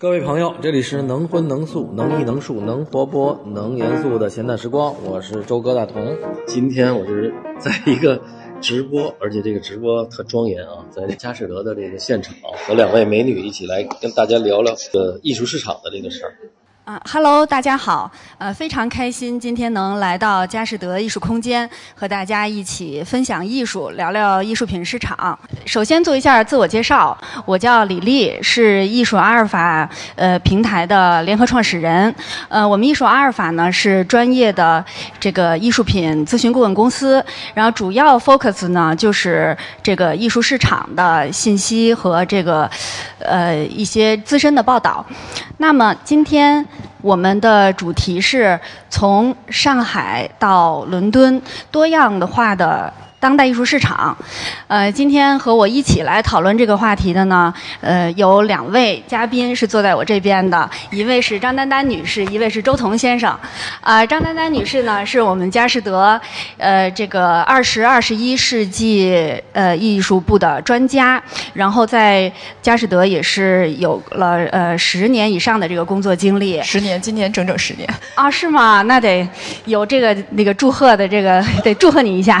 各位朋友，这里是能荤能素能艺能术能活泼能严肃的闲淡时光，我是周哥大同。今天我是在一个直播，而且这个直播特庄严啊，在佳士得的这个现场，和两位美女一起来跟大家聊聊呃艺术市场的这个事儿。啊哈喽，大家好，呃，非常开心今天能来到佳士得艺术空间，和大家一起分享艺术，聊聊艺术品市场。首先做一下自我介绍，我叫李丽，是艺术阿尔法呃平台的联合创始人。呃，我们艺术阿尔法呢是专业的这个艺术品咨询顾问公司，然后主要 focus 呢就是这个艺术市场的信息和这个呃一些资深的报道。那么今天。我们的主题是从上海到伦敦多样的化的当代艺术市场。呃，今天和我一起来讨论这个话题的呢，呃，有两位嘉宾是坐在我这边的，一位是张丹丹女士，一位是周彤先生。啊，张丹丹女士呢，是我们佳士得呃这个二十二十一世纪呃艺术部的专家，然后在佳士得也是有了呃十年以上的这个工作经历。十年，今年整整十年。啊，是吗？那得有这个那个祝贺的这个，得祝贺你一下。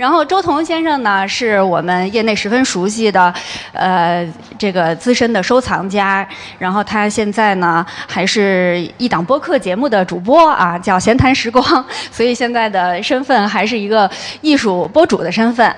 然后周彤先生呢，是我们业内十分熟悉的，呃，这个资深的收藏家。然后他现在呢，还是一档播客节目的主播啊，叫闲谈时光。所以现在的身份还是一个艺术播主的身份。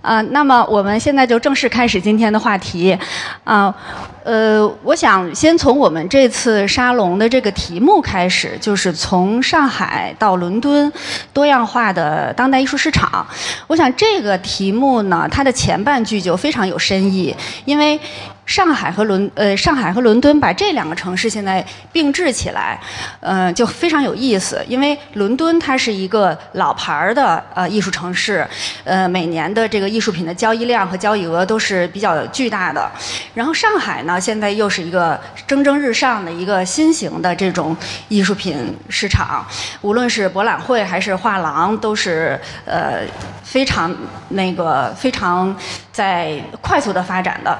啊，那么我们现在就正式开始今天的话题。啊，呃，我想先从我们这次沙龙的这个题目开始，就是从上海到伦敦多样化的当代艺术市场。我想这个题目呢，它的前半句就非常有深意，因为。上海和伦呃，上海和伦敦把这两个城市现在并置起来，呃，就非常有意思。因为伦敦它是一个老牌儿的呃艺术城市，呃，每年的这个艺术品的交易量和交易额都是比较巨大的。然后上海呢，现在又是一个蒸蒸日上的一个新型的这种艺术品市场，无论是博览会还是画廊，都是呃非常那个非常在快速的发展的，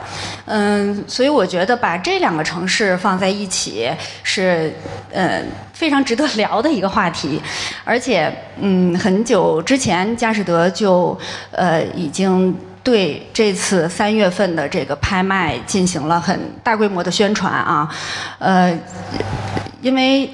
嗯。所以我觉得把这两个城市放在一起是，呃，非常值得聊的一个话题。而且，嗯，很久之前，佳士得就呃已经对这次三月份的这个拍卖进行了很大规模的宣传啊，呃，因为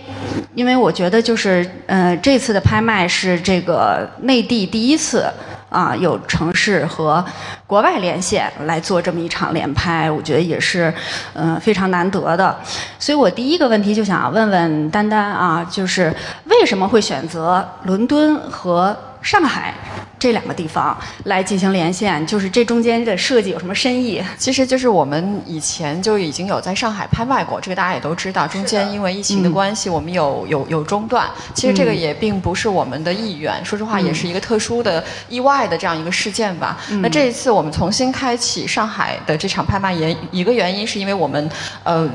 因为我觉得就是呃这次的拍卖是这个内地第一次。啊，有城市和国外连线来做这么一场连拍，我觉得也是，嗯，非常难得的。所以我第一个问题就想问问丹丹啊，就是为什么会选择伦敦和上海？这两个地方来进行连线，就是这中间的设计有什么深意？其实就是我们以前就已经有在上海拍卖过，这个大家也都知道。中间因为疫情的关系，我们有有有中断。其实这个也并不是我们的意愿，说实话，也是一个特殊的意外的这样一个事件吧。那这一次我们重新开启上海的这场拍卖，也一个原因是因为我们呃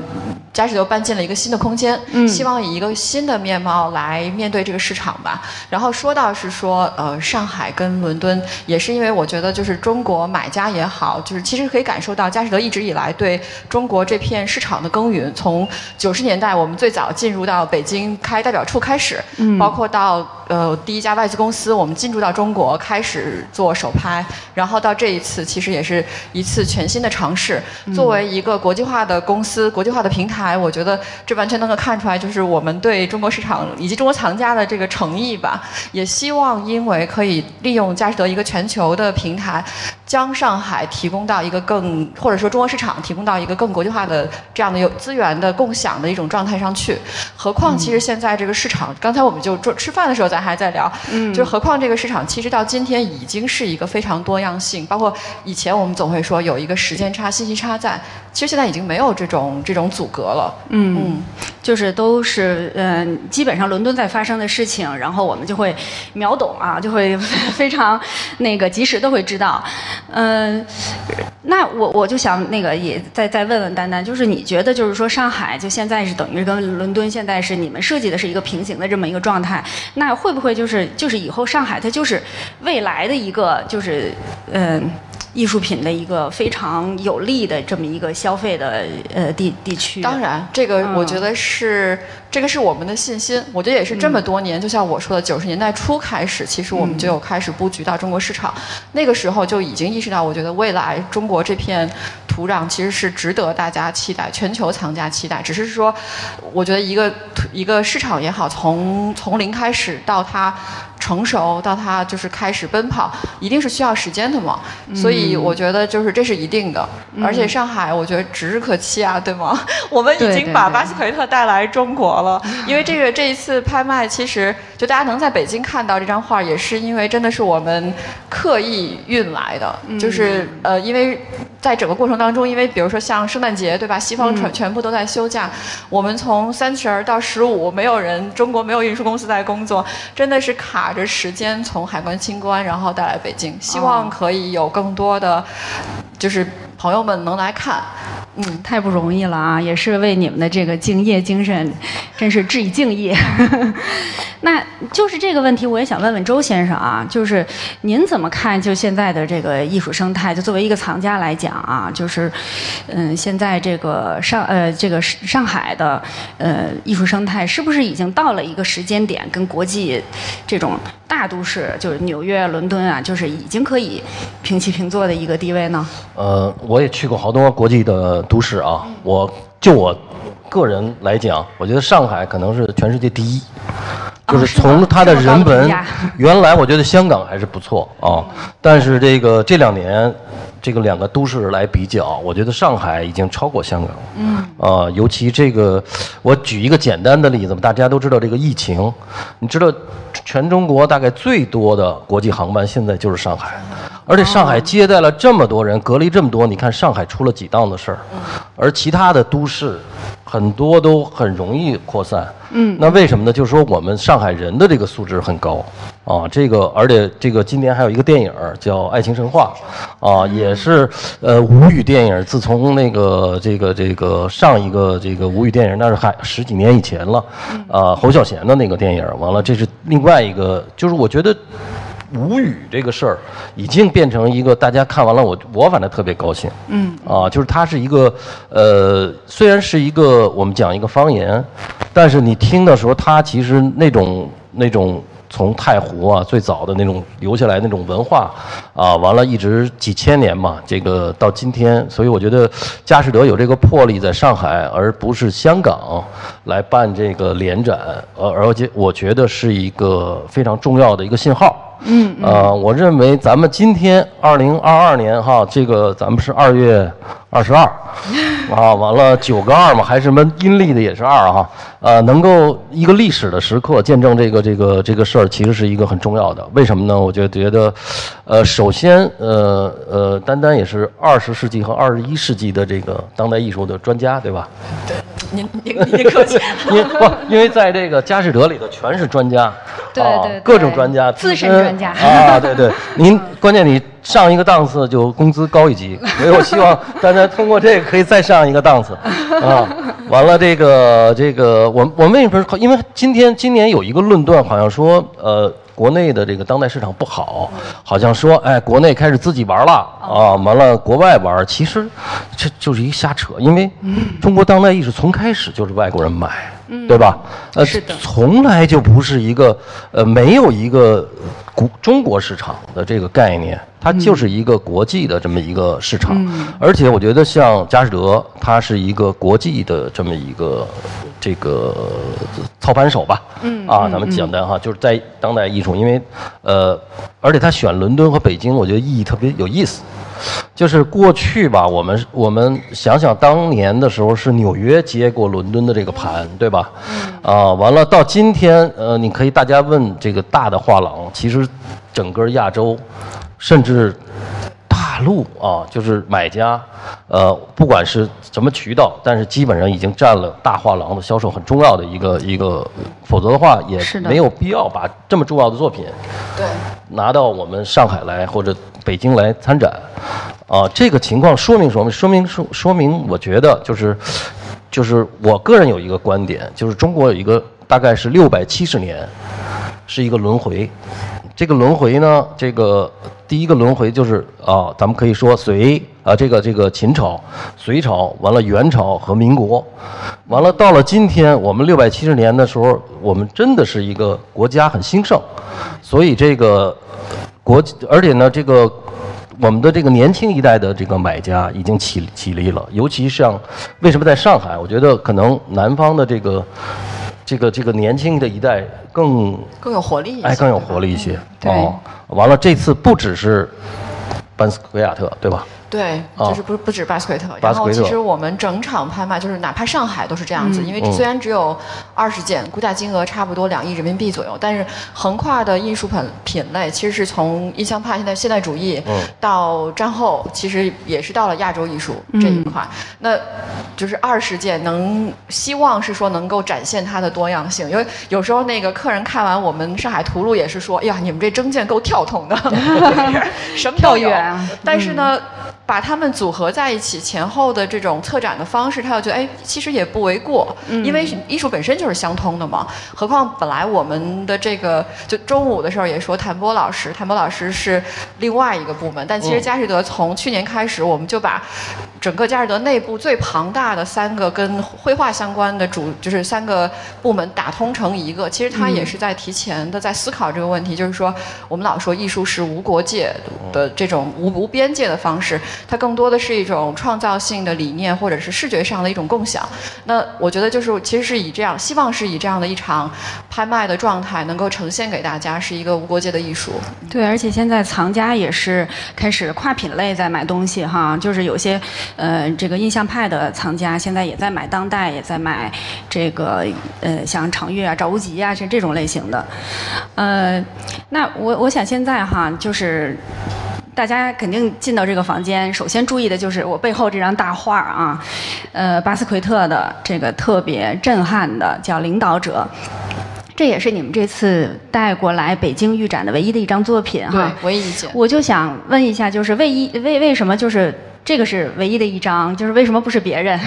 嘉士德搬进了一个新的空间，希望以一个新的面貌来面对这个市场吧。然后说到是说呃上海跟伦敦也是因为我觉得，就是中国买家也好，就是其实可以感受到佳士得一直以来对中国这片市场的耕耘。从九十年代我们最早进入到北京开代表处开始，包括到呃第一家外资公司，我们进驻到中国开始做首拍，然后到这一次其实也是一次全新的尝试。作为一个国际化的公司、国际化的平台，我觉得这完全能够看出来，就是我们对中国市场以及中国藏家的这个诚意吧。也希望因为可以利用。佳士得一个全球的平台，将上海提供到一个更或者说中国市场提供到一个更国际化的这样的有资源的共享的一种状态上去。何况其实现在这个市场，刚才我们就做吃饭的时候咱还在聊，嗯，就是何况这个市场其实到今天已经是一个非常多样性，包括以前我们总会说有一个时间差、信息差在，其实现在已经没有这种这种阻隔了。嗯，就是都是嗯，基本上伦敦在发生的事情，然后我们就会秒懂啊，就会 非常。那个及时的会知道，嗯，那我我就想那个也再再问问丹丹，就是你觉得就是说上海就现在是等于跟伦敦现在是你们设计的是一个平行的这么一个状态，那会不会就是就是以后上海它就是未来的一个就是嗯艺术品的一个非常有利的这么一个消费的呃地地区。当然，这个我觉得是。这个是我们的信心，我觉得也是这么多年，就像我说的，九十年代初开始，其实我们就有开始布局到中国市场，那个时候就已经意识到，我觉得未来中国这片土壤其实是值得大家期待，全球藏家期待。只是说，我觉得一个一个市场也好，从从零开始到它。成熟到它就是开始奔跑，一定是需要时间的嘛，所以我觉得就是这是一定的。而且上海，我觉得指日可期啊，对吗？我们已经把巴西奎特带来中国了，因为这个这一次拍卖，其实就大家能在北京看到这张画，也是因为真的是我们刻意运来的，就是呃，因为在整个过程当中，因为比如说像圣诞节，对吧？西方全全部都在休假，我们从三十儿到十五，没有人，中国没有运输公司在工作，真的是卡。着时间从海关清关，然后带来北京，希望可以有更多的，就是朋友们能来看。嗯，太不容易了啊！也是为你们的这个敬业精神，真是致以敬意。那就是这个问题，我也想问问周先生啊，就是您怎么看？就现在的这个艺术生态，就作为一个藏家来讲啊，就是嗯，现在这个上呃这个上海的呃艺术生态，是不是已经到了一个时间点，跟国际这种大都市，就是纽约、伦敦啊，就是已经可以平起平坐的一个地位呢？呃，我也去过好多国际的。都市啊，我就我个人来讲，我觉得上海可能是全世界第一，就是从它的人文，原来我觉得香港还是不错啊，但是这个这两年，这个两个都市来比较，我觉得上海已经超过香港。嗯，啊，尤其这个，我举一个简单的例子吧，大家都知道这个疫情，你知道，全中国大概最多的国际航班现在就是上海。而且上海接待了这么多人，隔离这么多，你看上海出了几档子事儿，而其他的都市很多都很容易扩散。嗯，那为什么呢？就是说我们上海人的这个素质很高啊，这个而且这个今年还有一个电影叫《爱情神话》，啊，也是呃无语电影。自从那个这个这个上一个这个无语电影，那是还十几年以前了，啊，侯孝贤的那个电影。完了，这是另外一个，就是我觉得。无语这个事儿，已经变成一个大家看完了，我我反正特别高兴。嗯，啊，就是它是一个，呃，虽然是一个我们讲一个方言，但是你听的时候，它其实那种那种从太湖啊最早的那种留下来那种文化，啊，完了一直几千年嘛，这个到今天，所以我觉得佳士得有这个魄力在上海，而不是香港来办这个联展，呃而且我觉得是一个非常重要的一个信号。嗯，呃，我认为咱们今天二零二二年哈，这个咱们是二月二十二，啊，完了九个二嘛，还是什么阴历的也是二哈，呃，能够一个历史的时刻见证这个这个这个事儿，其实是一个很重要的。为什么呢？我就觉得，呃，首先，呃呃，丹丹也是二十世纪和二十一世纪的这个当代艺术的专家，对吧？对。您您您客气，因不 因为在这个佳士得里头全是专家，对对，各种专家，资深专家啊，对对。您关键你上一个档次就工资高一级，所以我希望大家通过这个可以再上一个档次 啊。完了，这个这个，我我们为什么？因为今天今年有一个论断，好像说呃。国内的这个当代市场不好，好像说，哎，国内开始自己玩了啊，完了国外玩，其实这就是一瞎扯，因为中国当代艺术从开始就是外国人买。对吧？呃，是，从来就不是一个，呃，没有一个中国市场的这个概念，它就是一个国际的这么一个市场。而且我觉得像佳士得，它是一个国际的这么一个这个操盘手吧。嗯。啊，咱们简单哈，就是在当代艺术，因为呃，而且他选伦敦和北京，我觉得意义特别有意思。就是过去吧，我们我们想想当年的时候是纽约接过伦敦的这个盘，对吧？啊，完了到今天，呃，你可以大家问这个大的画廊，其实整个亚洲，甚至大陆啊，就是买家，呃，不管是什么渠道，但是基本上已经占了大画廊的销售很重要的一个一个，否则的话也没有必要把这么重要的作品，对，拿到我们上海来或者。北京来参展，啊，这个情况说明什么？说明说说明，我觉得就是，就是我个人有一个观点，就是中国有一个大概是六百七十年，是一个轮回。这个轮回呢，这个第一个轮回就是啊，咱们可以说隋啊，这个这个秦朝、隋朝，完了元朝和民国，完了到了今天，我们六百七十年的时候，我们真的是一个国家很兴盛，所以这个国，而且呢，这个我们的这个年轻一代的这个买家已经起起立了，尤其像为什么在上海，我觉得可能南方的这个。这个这个年轻的一代更更有活力，哎，更有活力一些。哦，完了，这次不只是班斯奎亚特，对吧？对，就是不不止巴斯奎特，然后其实我们整场拍卖就是哪怕上海都是这样子，因为虽然只有二十件，估价金额差不多两亿人民币左右，但是横跨的艺术品品类其实是从印象派现在现代主义到战后，其实也是到了亚洲艺术这一块，那就是二十件能希望是说能够展现它的多样性，因为有时候那个客人看完我们上海图录也是说，哎呀，你们这征件够跳痛的，什么都有，但是呢。把它们组合在一起，前后的这种策展的方式，他又觉得哎，其实也不为过，因为艺术本身就是相通的嘛。何况本来我们的这个，就中午的时候也说，谭波老师，谭波老师是另外一个部门，但其实佳士得从去年开始，我们就把整个佳士得内部最庞大的三个跟绘画相关的主，就是三个部门打通成一个。其实他也是在提前的在思考这个问题，就是说我们老说艺术是无国界的这种无无边界的方式。它更多的是一种创造性的理念，或者是视觉上的一种共享。那我觉得就是，其实是以这样，希望是以这样的一场拍卖的状态，能够呈现给大家，是一个无国界的艺术。对，而且现在藏家也是开始跨品类在买东西哈，就是有些呃这个印象派的藏家现在也在买当代，也在买这个呃像长月啊、赵无极啊，是这种类型的。呃，那我我想现在哈就是。大家肯定进到这个房间，首先注意的就是我背后这张大画啊，呃，巴斯奎特的这个特别震撼的叫《领导者》，这也是你们这次带过来北京预展的唯一的一张作品哈。唯一一件。我就想问一下，就是为一为为什么就是这个是唯一的一张，就是为什么不是别人？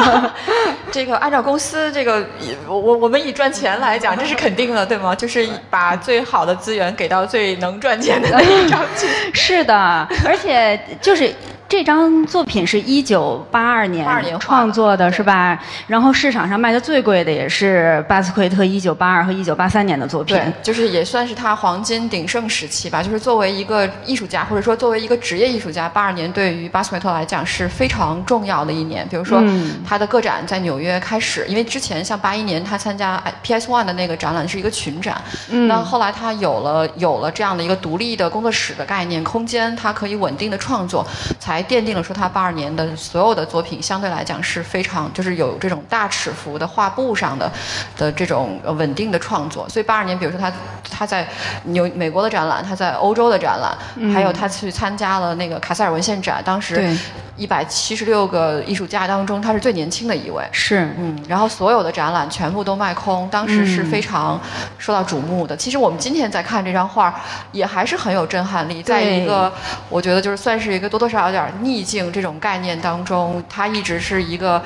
这个按照公司这个，我我我们以赚钱来讲，这是肯定的，对吗？就是把最好的资源给到最能赚钱的那一张去。是的，而且就是。这张作品是一九八二年创作的，是吧？然后市场上卖的最贵的也是巴斯奎特一九八二和一九八三年的作品，对，就是也算是他黄金鼎盛时期吧。就是作为一个艺术家，或者说作为一个职业艺术家，八二年对于巴斯奎特来讲是非常重要的一年。比如说，他的个展在纽约开始，因为之前像八一年他参加 PS One 的那个展览是一个群展，那后来他有了有了这样的一个独立的工作室的概念空间，他可以稳定的创作，才。还奠定了说他八二年的所有的作品相对来讲是非常就是有这种大尺幅的画布上的的这种稳定的创作，所以八二年比如说他他在纽美国的展览，他在欧洲的展览，还有他去参加了那个卡塞尔文献展，当时。一百七十六个艺术家当中，他是最年轻的一位。是，嗯，然后所有的展览全部都卖空，当时是非常受到瞩目的。其实我们今天在看这张画，也还是很有震撼力。在一个我觉得就是算是一个多多少少有点逆境这种概念当中，他一直是一个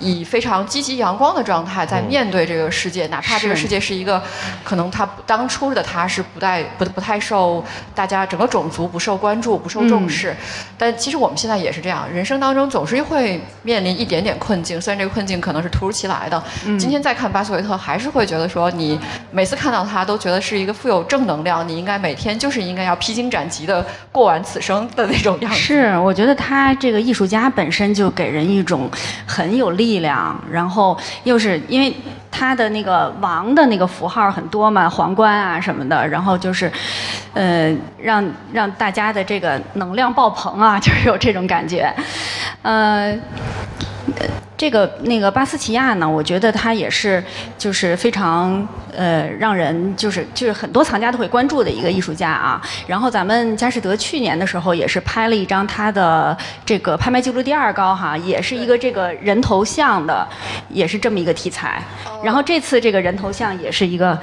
以非常积极阳光的状态在面对这个世界，哪怕这个世界是一个可能他当初的他是不太不不太受大家整个种族不受关注、不受重视，但其实我们现在也是这样。人生当中总是会面临一点点困境，虽然这个困境可能是突如其来的。今天再看巴斯维特，还是会觉得说，你每次看到他都觉得是一个富有正能量，你应该每天就是应该要披荆斩棘的过完此生的那种样子。是，我觉得觉得他这个艺术家本身就给人一种很有力量，然后又是因为。他的那个王的那个符号很多嘛，皇冠啊什么的，然后就是，呃，让让大家的这个能量爆棚啊，就是有这种感觉，呃。这个那个巴斯奇亚呢，我觉得他也是就是非常呃让人就是就是很多藏家都会关注的一个艺术家啊。然后咱们佳士得去年的时候也是拍了一张他的这个拍卖记录第二高哈，也是一个这个人头像的，也是这么一个题材。然后这次这个人头像也是一个，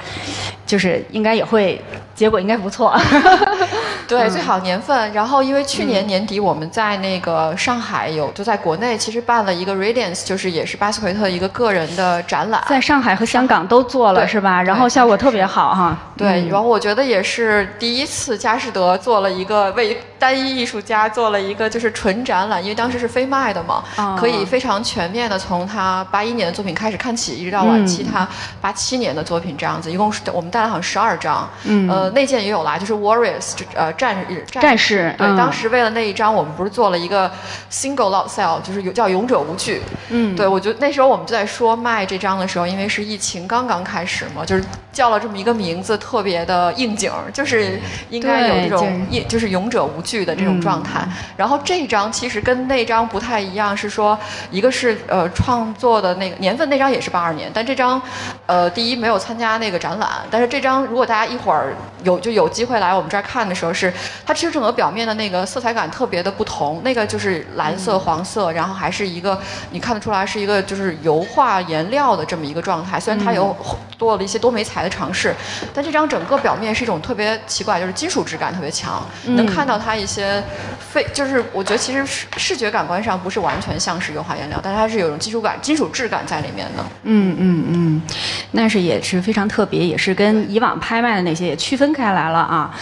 就是应该也会结果应该不错。对，最好年份。然后因为去年年底我们在那个上海有就在国内其实办了一个 Radiance，就是也是巴斯奎特一个个人的展览，在上海和香港都做了是吧？然后效果特别好哈。对，然后我觉得也是第一次佳士得做了一个为单一艺术家做了一个就是纯展览，因为当时是非卖的嘛，可以非常全面的从他八一年的作品开始看起，一直到晚期他八七年的作品这样子，一共是我们带了好像十二张，呃，那件也有啦，就是 Warriors，呃，战战士。对，当时为了那一张，我们不是做了一个 Single Lot Sale，就是有叫勇者无惧。嗯，对我觉得那时候我们就在说卖这张的时候，因为是疫情刚刚开始嘛，就是叫了这么一个名字。特别的应景，就是应该有这种应就是勇者无惧的这种状态。然后这张其实跟那张不太一样，是说一个是呃创作的那个年份，那张也是八二年，但这张呃第一没有参加那个展览。但是这张如果大家一会儿有就有机会来我们这儿看的时候，是它其实整个表面的那个色彩感特别的不同。那个就是蓝色、黄色，然后还是一个你看得出来是一个就是油画颜料的这么一个状态。虽然它有多了一些多媒材的尝试，但这张。整个表面是一种特别奇怪，就是金属质感特别强，能看到它一些非，就是我觉得其实视视觉感官上不是完全像是油画颜料，但是它是有种金属感、金属质感在里面的。嗯嗯嗯，那是也是非常特别，也是跟以往拍卖的那些也区分开来了啊。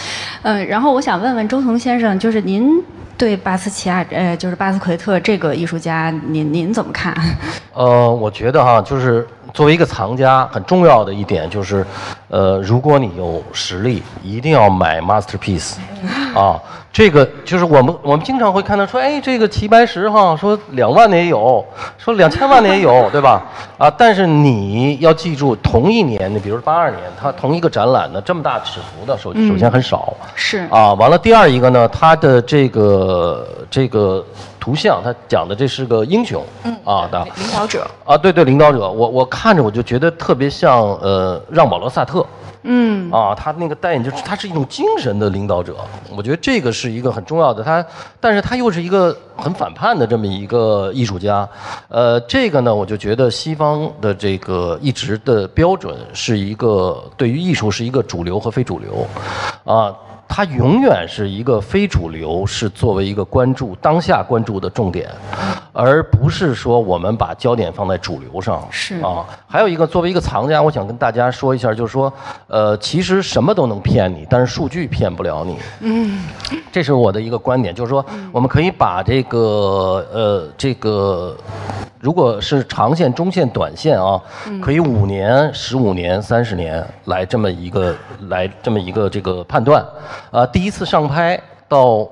嗯，然后我想问问周彤先生，就是您对巴斯奇亚，呃，就是巴斯奎特这个艺术家，您您怎么看？呃，我觉得哈，就是。作为一个藏家，很重要的一点就是，呃，如果你有实力，一定要买 masterpiece，啊，这个就是我们我们经常会看到说，哎，这个齐白石哈，说两万的也有，说两千万的也有，对吧？啊，但是你要记住，同一年，的比如八二年，他同一个展览的这么大尺幅的，首首先很少，是啊，完了第二一个呢，他的这个这个。图像，他讲的这是个英雄，嗯。啊的领导者。啊，对对，领导者，我我看着我就觉得特别像呃让保罗萨特，嗯。啊，他那个戴眼镜，他是一种精神的领导者，我觉得这个是一个很重要的，他，但是他又是一个很反叛的这么一个艺术家，呃，这个呢，我就觉得西方的这个一直的标准是一个对于艺术是一个主流和非主流，啊。它永远是一个非主流，是作为一个关注当下关注的重点，而不是说我们把焦点放在主流上。是啊，还有一个作为一个藏家，我想跟大家说一下，就是说，呃，其实什么都能骗你，但是数据骗不了你。嗯，这是我的一个观点，就是说，我们可以把这个呃这个。如果是长线、中线、短线啊，可以五年、十五年、三十年来这么一个来这么一个这个判断，啊，第一次上拍到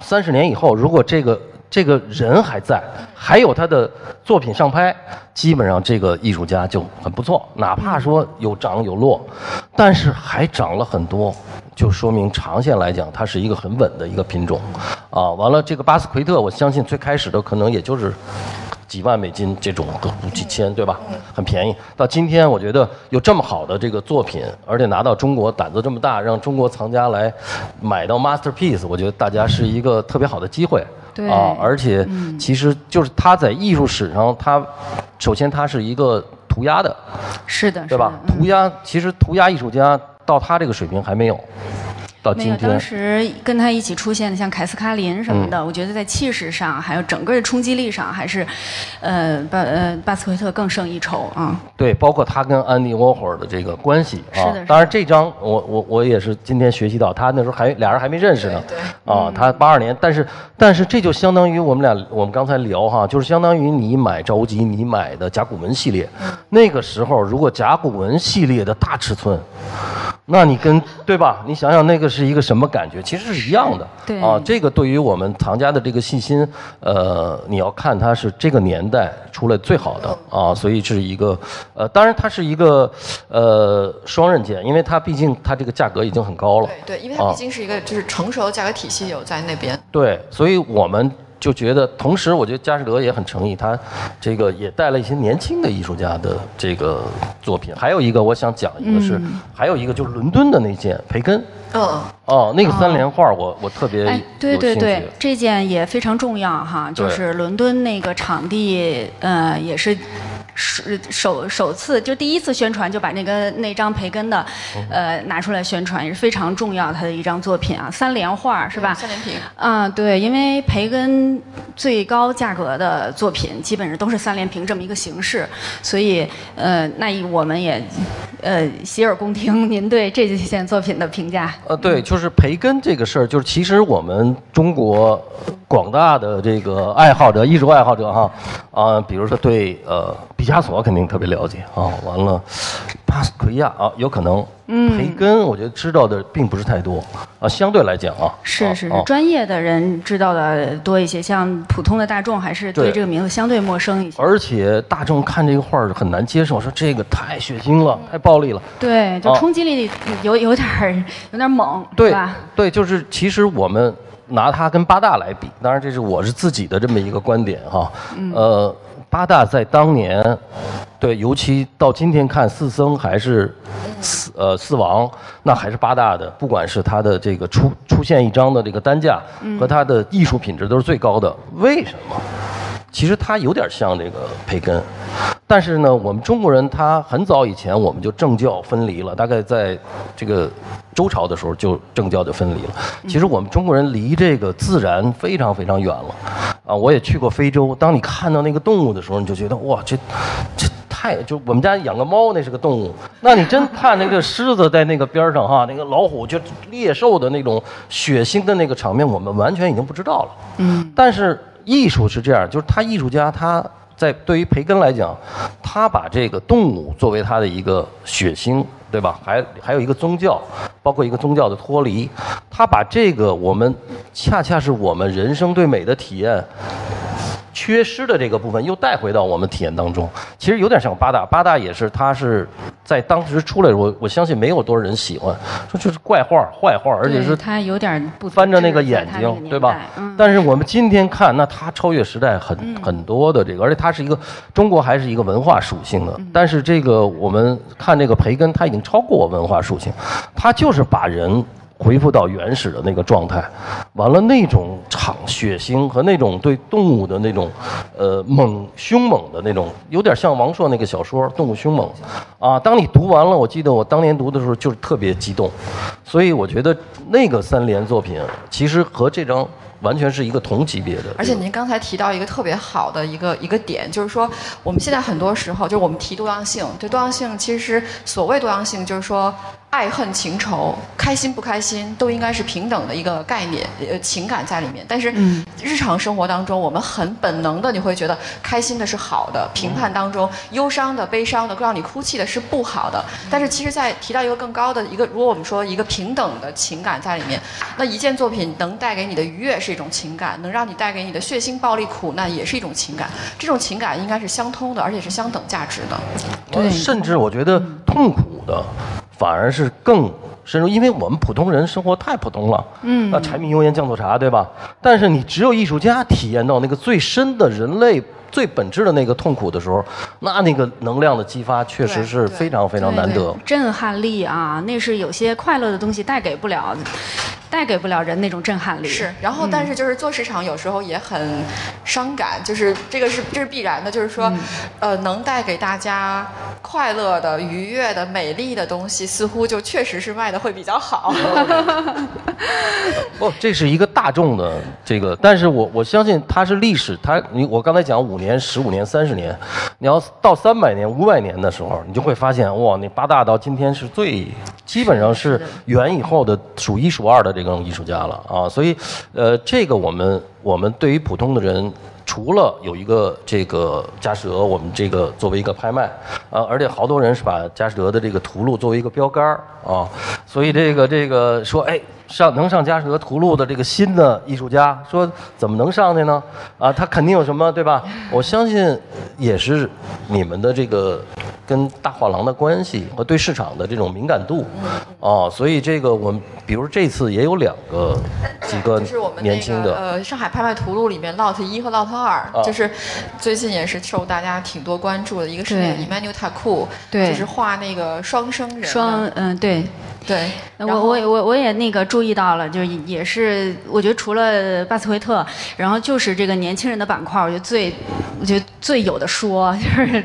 三十年以后，如果这个这个人还在，还有他的作品上拍，基本上这个艺术家就很不错，哪怕说有涨有落，但是还涨了很多，就说明长线来讲，它是一个很稳的一个品种，啊，完了这个巴斯奎特，我相信最开始的可能也就是。几万美金这种，几千对吧？很便宜。到今天，我觉得有这么好的这个作品，而且拿到中国，胆子这么大，让中国藏家来买到 masterpiece，我觉得大家是一个特别好的机会。对啊，而且其实就是他在艺术史上，他首先他是一个涂鸦的，是的，对吧？涂鸦其实涂鸦艺术家到他这个水平还没有。没有，当时跟他一起出现的像凯斯卡林什么的，我觉得在气势上还有整个的冲击力上，还是，呃，巴呃巴斯奎特更胜一筹啊。对，包括他跟安迪沃霍尔的这个关系啊。是的。当然，这张我我我也是今天学习到，他那时候还俩人还没认识呢。对。啊，他八二年，但是但是这就相当于我们俩我们刚才聊哈，就是相当于你买赵无极你买的甲骨文系列，那个时候如果甲骨文系列的大尺寸。那你跟对吧？你想想那个是一个什么感觉？其实是一样的。对啊，这个对于我们藏家的这个信心，呃，你要看它是这个年代出来最好的啊，所以是一个呃，当然它是一个呃双刃剑，因为它毕竟它这个价格已经很高了。对对，因为它毕竟是一个就是成熟的价格体系有在那边。对，所以我们。就觉得，同时我觉得佳士得也很诚意，他这个也带了一些年轻的艺术家的这个作品。还有一个我想讲一个是，还有一个就是伦敦的那件培根。哦。哦，那个三联画我我特别对对对，这件也非常重要哈，就是伦敦那个场地，呃，也是。首首首次就第一次宣传就把那个那张培根的，呃拿出来宣传也是非常重要他的一张作品啊，三联画是吧？三联屏。啊，对，因为培根最高价格的作品基本上都是三联屏这么一个形式，所以呃，那我们也呃洗耳恭听您对这件作品的评价。呃，对，就是培根这个事儿，就是其实我们中国广大的这个爱好者、艺术爱好者哈，啊，比如说对呃毕加索肯定特别了解啊，完了巴斯奎亚啊，有可能。嗯，培根我觉得知道的并不是太多啊，相对来讲啊，是是是，专业的人知道的多一些，像普通的大众还是对这个名字相对陌生一些。而且大众看这个画儿很难接受，说这个太血腥了，太暴力了。对，就冲击力有有点儿有点猛，对吧？对，就是其实我们拿他跟八大来比，当然这是我是自己的这么一个观点哈。呃，八大在当年，对，尤其到今天看四僧还是四呃四王，那还是八大的，不管是他的这个出出现一张的这个单价和他的艺术品质都是最高的。为什么？其实它有点像这个培根，但是呢，我们中国人他很早以前我们就政教分离了，大概在这个周朝的时候就政教就分离了。其实我们中国人离这个自然非常非常远了，啊，我也去过非洲，当你看到那个动物的时候，你就觉得哇，这这太就我们家养个猫那是个动物，那你真看那个狮子在那个边上哈，那个老虎就猎兽的那种血腥的那个场面，我们完全已经不知道了。嗯，但是。艺术是这样，就是他艺术家他在对于培根来讲，他把这个动物作为他的一个血腥，对吧？还还有一个宗教，包括一个宗教的脱离，他把这个我们恰恰是我们人生对美的体验。缺失的这个部分又带回到我们体验当中，其实有点像八大。八大也是，他是在当时出来，我我相信没有多少人喜欢，说就是怪画、坏画，而且是他有点不翻着那个眼睛，对吧？但是我们今天看，那他超越时代很很多的这个，而且他是一个中国还是一个文化属性的。但是这个我们看这个培根，他已经超过我文化属性，他就是把人。恢复到原始的那个状态，完了那种场血腥和那种对动物的那种，呃猛凶猛的那种，有点像王朔那个小说《动物凶猛》，啊，当你读完了，我记得我当年读的时候就是特别激动，所以我觉得那个三联作品其实和这张。完全是一个同级别的。而且您刚才提到一个特别好的一个一个点，就是说我们现在很多时候就是我们提多样性，对多样性其实所谓多样性就是说。爱恨情仇，开心不开心，都应该是平等的一个概念，呃，情感在里面。但是日常生活当中，我们很本能的，你会觉得开心的是好的，评判当中忧伤的、悲伤的、让你哭泣的是不好的。但是其实，在提到一个更高的一个，如果我们说一个平等的情感在里面，那一件作品能带给你的愉悦是一种情感，能让你带给你的血腥、暴力、苦难也是一种情感。这种情感应该是相通的，而且是相等价值的。对，甚至我觉得痛苦的。反而是更深入，因为我们普通人生活太普通了。嗯，那柴米油盐酱醋茶，对吧？但是你只有艺术家体验到那个最深的人类最本质的那个痛苦的时候，那那个能量的激发确实是非常非常难得。震撼力啊，那是有些快乐的东西带给不了。带给不了人那种震撼力。是，然后但是就是做市场有时候也很伤感，就是这个是这是必然的，就是说，呃，能带给大家快乐的、愉悦的、美丽的东西，似乎就确实是卖的会比较好。哦，这是一个大众的这个，但是我我相信它是历史，它你我刚才讲五年、十五年、三十年，你要到三百年、五百年的时候，你就会发现哇，那八大到今天是最基本上是元以后的数一数二的这。种艺术家了啊，所以，呃，这个我们我们对于普通的人，除了有一个这个佳士得，我们这个作为一个拍卖啊，而且好多人是把佳士得的这个图录作为一个标杆啊，所以这个这个说，哎，上能上佳士得图录的这个新的艺术家，说怎么能上去呢？啊，他肯定有什么对吧？我相信也是你们的这个。跟大画廊的关系和对市场的这种敏感度，哦，所以这个我们比如这次也有两个几个年轻的，呃，上海拍卖图录里面 Lot 一和 Lot 二，就是最近也是受大家挺多关注的，一个是那个 Emmanuel Taku，对，就是画那个双生人，双嗯对。对，我我我我也那个注意到了，就是也是，我觉得除了巴斯奎特，然后就是这个年轻人的板块，我觉得最，我觉得最有的说，就是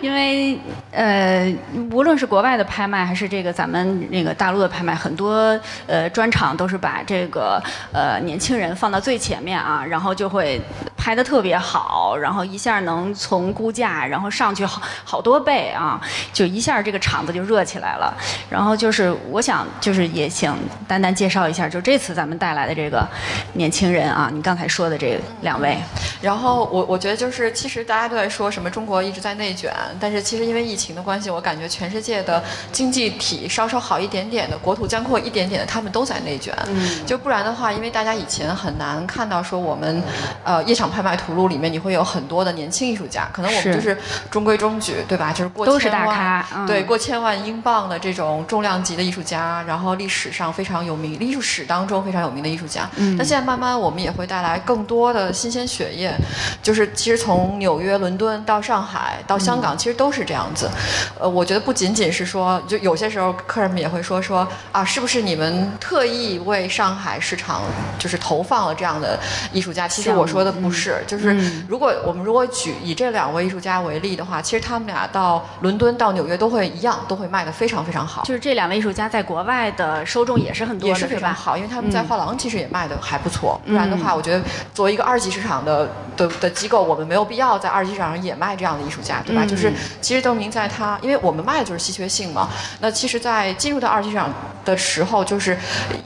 因为呃，无论是国外的拍卖，还是这个咱们那个大陆的拍卖，很多呃专场都是把这个呃年轻人放到最前面啊，然后就会拍的特别好，然后一下能从估价然后上去好好多倍啊，就一下这个场子就热起来了。然后就是我想就是也请丹丹介绍一下，就这次咱们带来的这个年轻人啊，你刚才说的这两位。然后我我觉得就是其实大家都在说什么中国一直在内卷，但是其实因为疫情的关系，我感觉全世界的经济体稍稍好一点点的，国土将阔一点点的，他们都在内卷。嗯，就不然的话，因为大家以前很难看到说我们，呃，夜场拍卖图录里面你会有很多的年轻艺术家，可能我们就是中规中矩，对吧？就是过都是大咖，对，过千万英镑的这种重量级的艺术家，然后历史上非常有名，艺术史当中非常有名的艺术家。嗯，那现在慢慢我们也会带来更多的新鲜血液，就是其实从纽约、伦敦到上海到香港，其实都是这样子。呃，我觉得不仅仅是说，就有些时候客人们也会说说啊，是不是你们特意为上海市场就是投放了这样的艺术家？其实我说的不是，就是如果我们如果举以这两位艺术家为例的话，其实他们俩到伦敦到纽约都会一样，都会卖的非常非常好。就是这两位艺术家在国外的受众也是很多，也是非常好，因为他们在画廊其实也卖的还不错。不然的话，我觉得作为一个二级市场的的的机构，我们没有必要在二级市场上也卖这样的艺术家，对吧？就是其实邓明在他，因为我们卖的就是稀缺性嘛。那其实，在进入到二级市场的时候，就是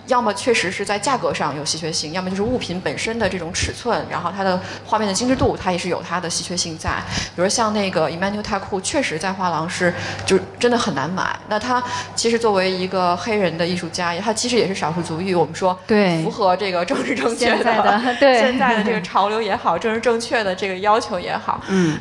要么确实是在价格上有稀缺性，要么就是物品本身的这种尺寸，然后它的画面的精致度，它也是有它的稀缺性在。比如像那个 Emmanuel 太库，确实在画廊是就真的很难买。那他其实作为一个黑人的艺术家，他其实也是少数族裔。我们说对，符合这个政治正确的，对现在的这个潮流也好，政治正确的这个要求也好，嗯，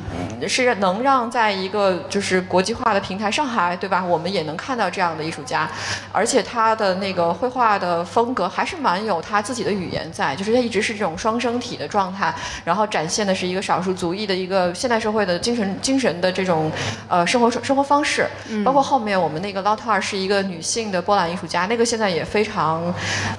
是能让在一个就是国际化的平台，上海对吧？我们也能看到这样的艺术家，而且他的那个绘画的风格还是蛮有他自己的语言在，就是他一直是这种双生体的状态，然后展现的是一个少数族裔的一个现代社会的精神精神的这种呃生活生活方式，包括后面我们那个 Lotte 是一个女性的波兰艺术家，那个现在也非常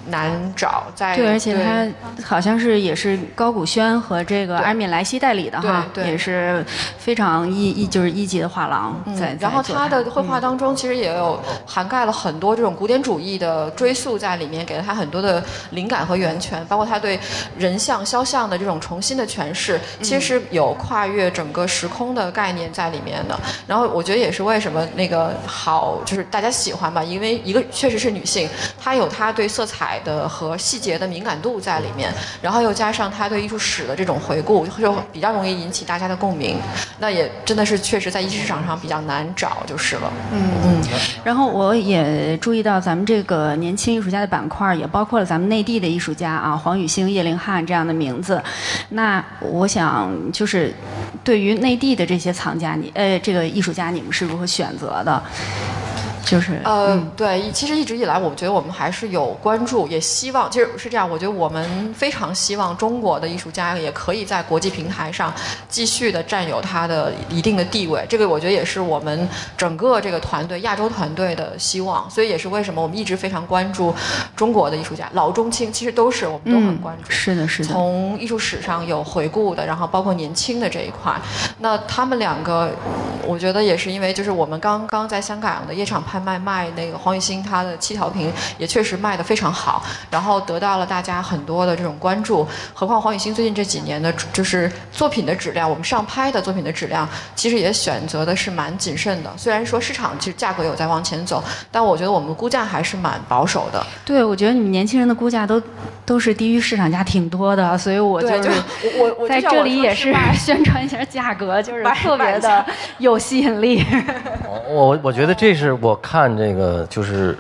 难找，在对，而且他好像是也是高古轩和这个埃米莱西代理的哈，也是非常一一就是一级的画廊在。然后他的绘画当中其实也有涵盖了很多这种古典主义的追溯在里面，给了他很多的灵感和源泉，包括他对人像肖像的这种重新的诠释，其实有跨越整个时空的概念在里面的。然后我觉得也是为什么那个好就是大家喜欢吧，因为一个确实是女性，她有她对色彩的和细节的敏感度在里面，然后又加上她对艺术史的这种回顾，就比较容易引起大家的共鸣。那也真的是确实在艺术市场上比较难找就是了。嗯嗯。然后我也注意到咱们这个年轻艺术家的板块也包括了咱们内地的艺术家啊，黄宇星、叶凌汉这样的名字。那我想就是对于内地的这些藏家，你呃这个艺术家，你们是如何选择的？就是呃，对，其实一直以来，我觉得我们还是有关注，也希望，其实是这样。我觉得我们非常希望中国的艺术家也可以在国际平台上继续的占有他的一定的地位。这个我觉得也是我们整个这个团队亚洲团队的希望。所以也是为什么我们一直非常关注中国的艺术家，老中青其实都是我们都很关注。是的，是的。从艺术史上有回顾的，然后包括年轻的这一块，那他们两个，我觉得也是因为就是我们刚刚在香港的夜场。拍卖卖那个黄雨欣，他的七条屏也确实卖得非常好，然后得到了大家很多的这种关注。何况黄雨欣最近这几年的，就是作品的质量，我们上拍的作品的质量，其实也选择的是蛮谨慎的。虽然说市场其实价格有在往前走，但我觉得我们估价还是蛮保守的。对，我觉得你们年轻人的估价都都是低于市场价挺多的，所以我就是我我在这里也是 宣传一下价格，就是特别的有吸引力。我我觉得这是我。看这个就是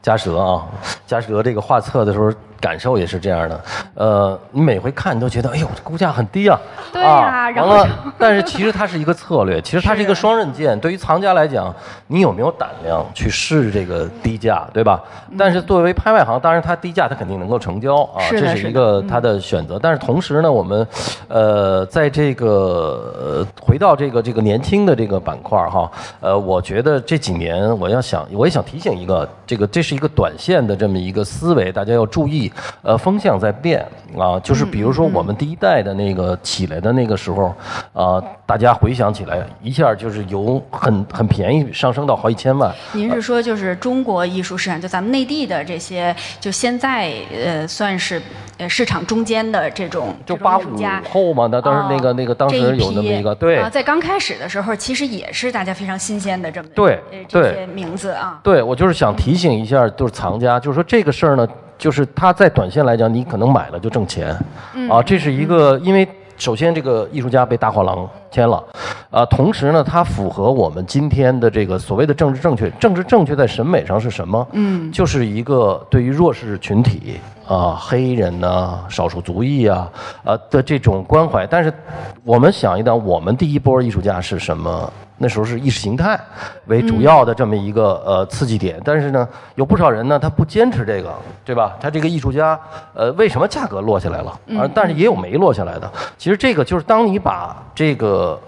嘉蛇啊，嘉蛇这个画册的时候。感受也是这样的，呃，你每回看你都觉得，哎呦，这估价很低啊，对呀，然后，但是其实它是一个策略，其实它是一个双刃剑。对于藏家来讲，你有没有胆量去试这个低价，对吧？但是作为拍卖行，当然它低价它肯定能够成交啊，这是一个它的选择。但是同时呢，我们，呃，在这个回到这个这个年轻的这个板块哈，呃，我觉得这几年我要想，我也想提醒一个，这个这是一个短线的这么一个思维，大家要注意。呃，风向在变啊。就是比如说我们第一代的那个起来的那个时候，啊，大家回想起来，一下就是由很很便宜上升到好几千万。您是说就是中国艺术市场，就咱们内地的这些，就现在呃算是呃市场中间的这种就八五后嘛，那当时那个那个当时有那么一个对啊，在刚开始的时候，其实也是大家非常新鲜的这么对这些名字啊。对，我就是想提醒一下，就是藏家，就是说这个事儿呢，就是它在短线来讲，你可能买了就挣钱，啊，这是一个，因为首先这个艺术家被大画廊签了，啊，同时呢，它符合我们今天的这个所谓的政治正确。政治正确在审美上是什么？嗯，就是一个对于弱势群体啊，黑人呐、少数族裔啊，啊的这种关怀。但是我们想一想，我们第一波艺术家是什么？那时候是意识形态为主要的这么一个呃刺激点，但是呢，有不少人呢，他不坚持这个，对吧？他这个艺术家，呃，为什么价格落下来了？啊，但是也有没落下来的。其实这个就是当你把这个。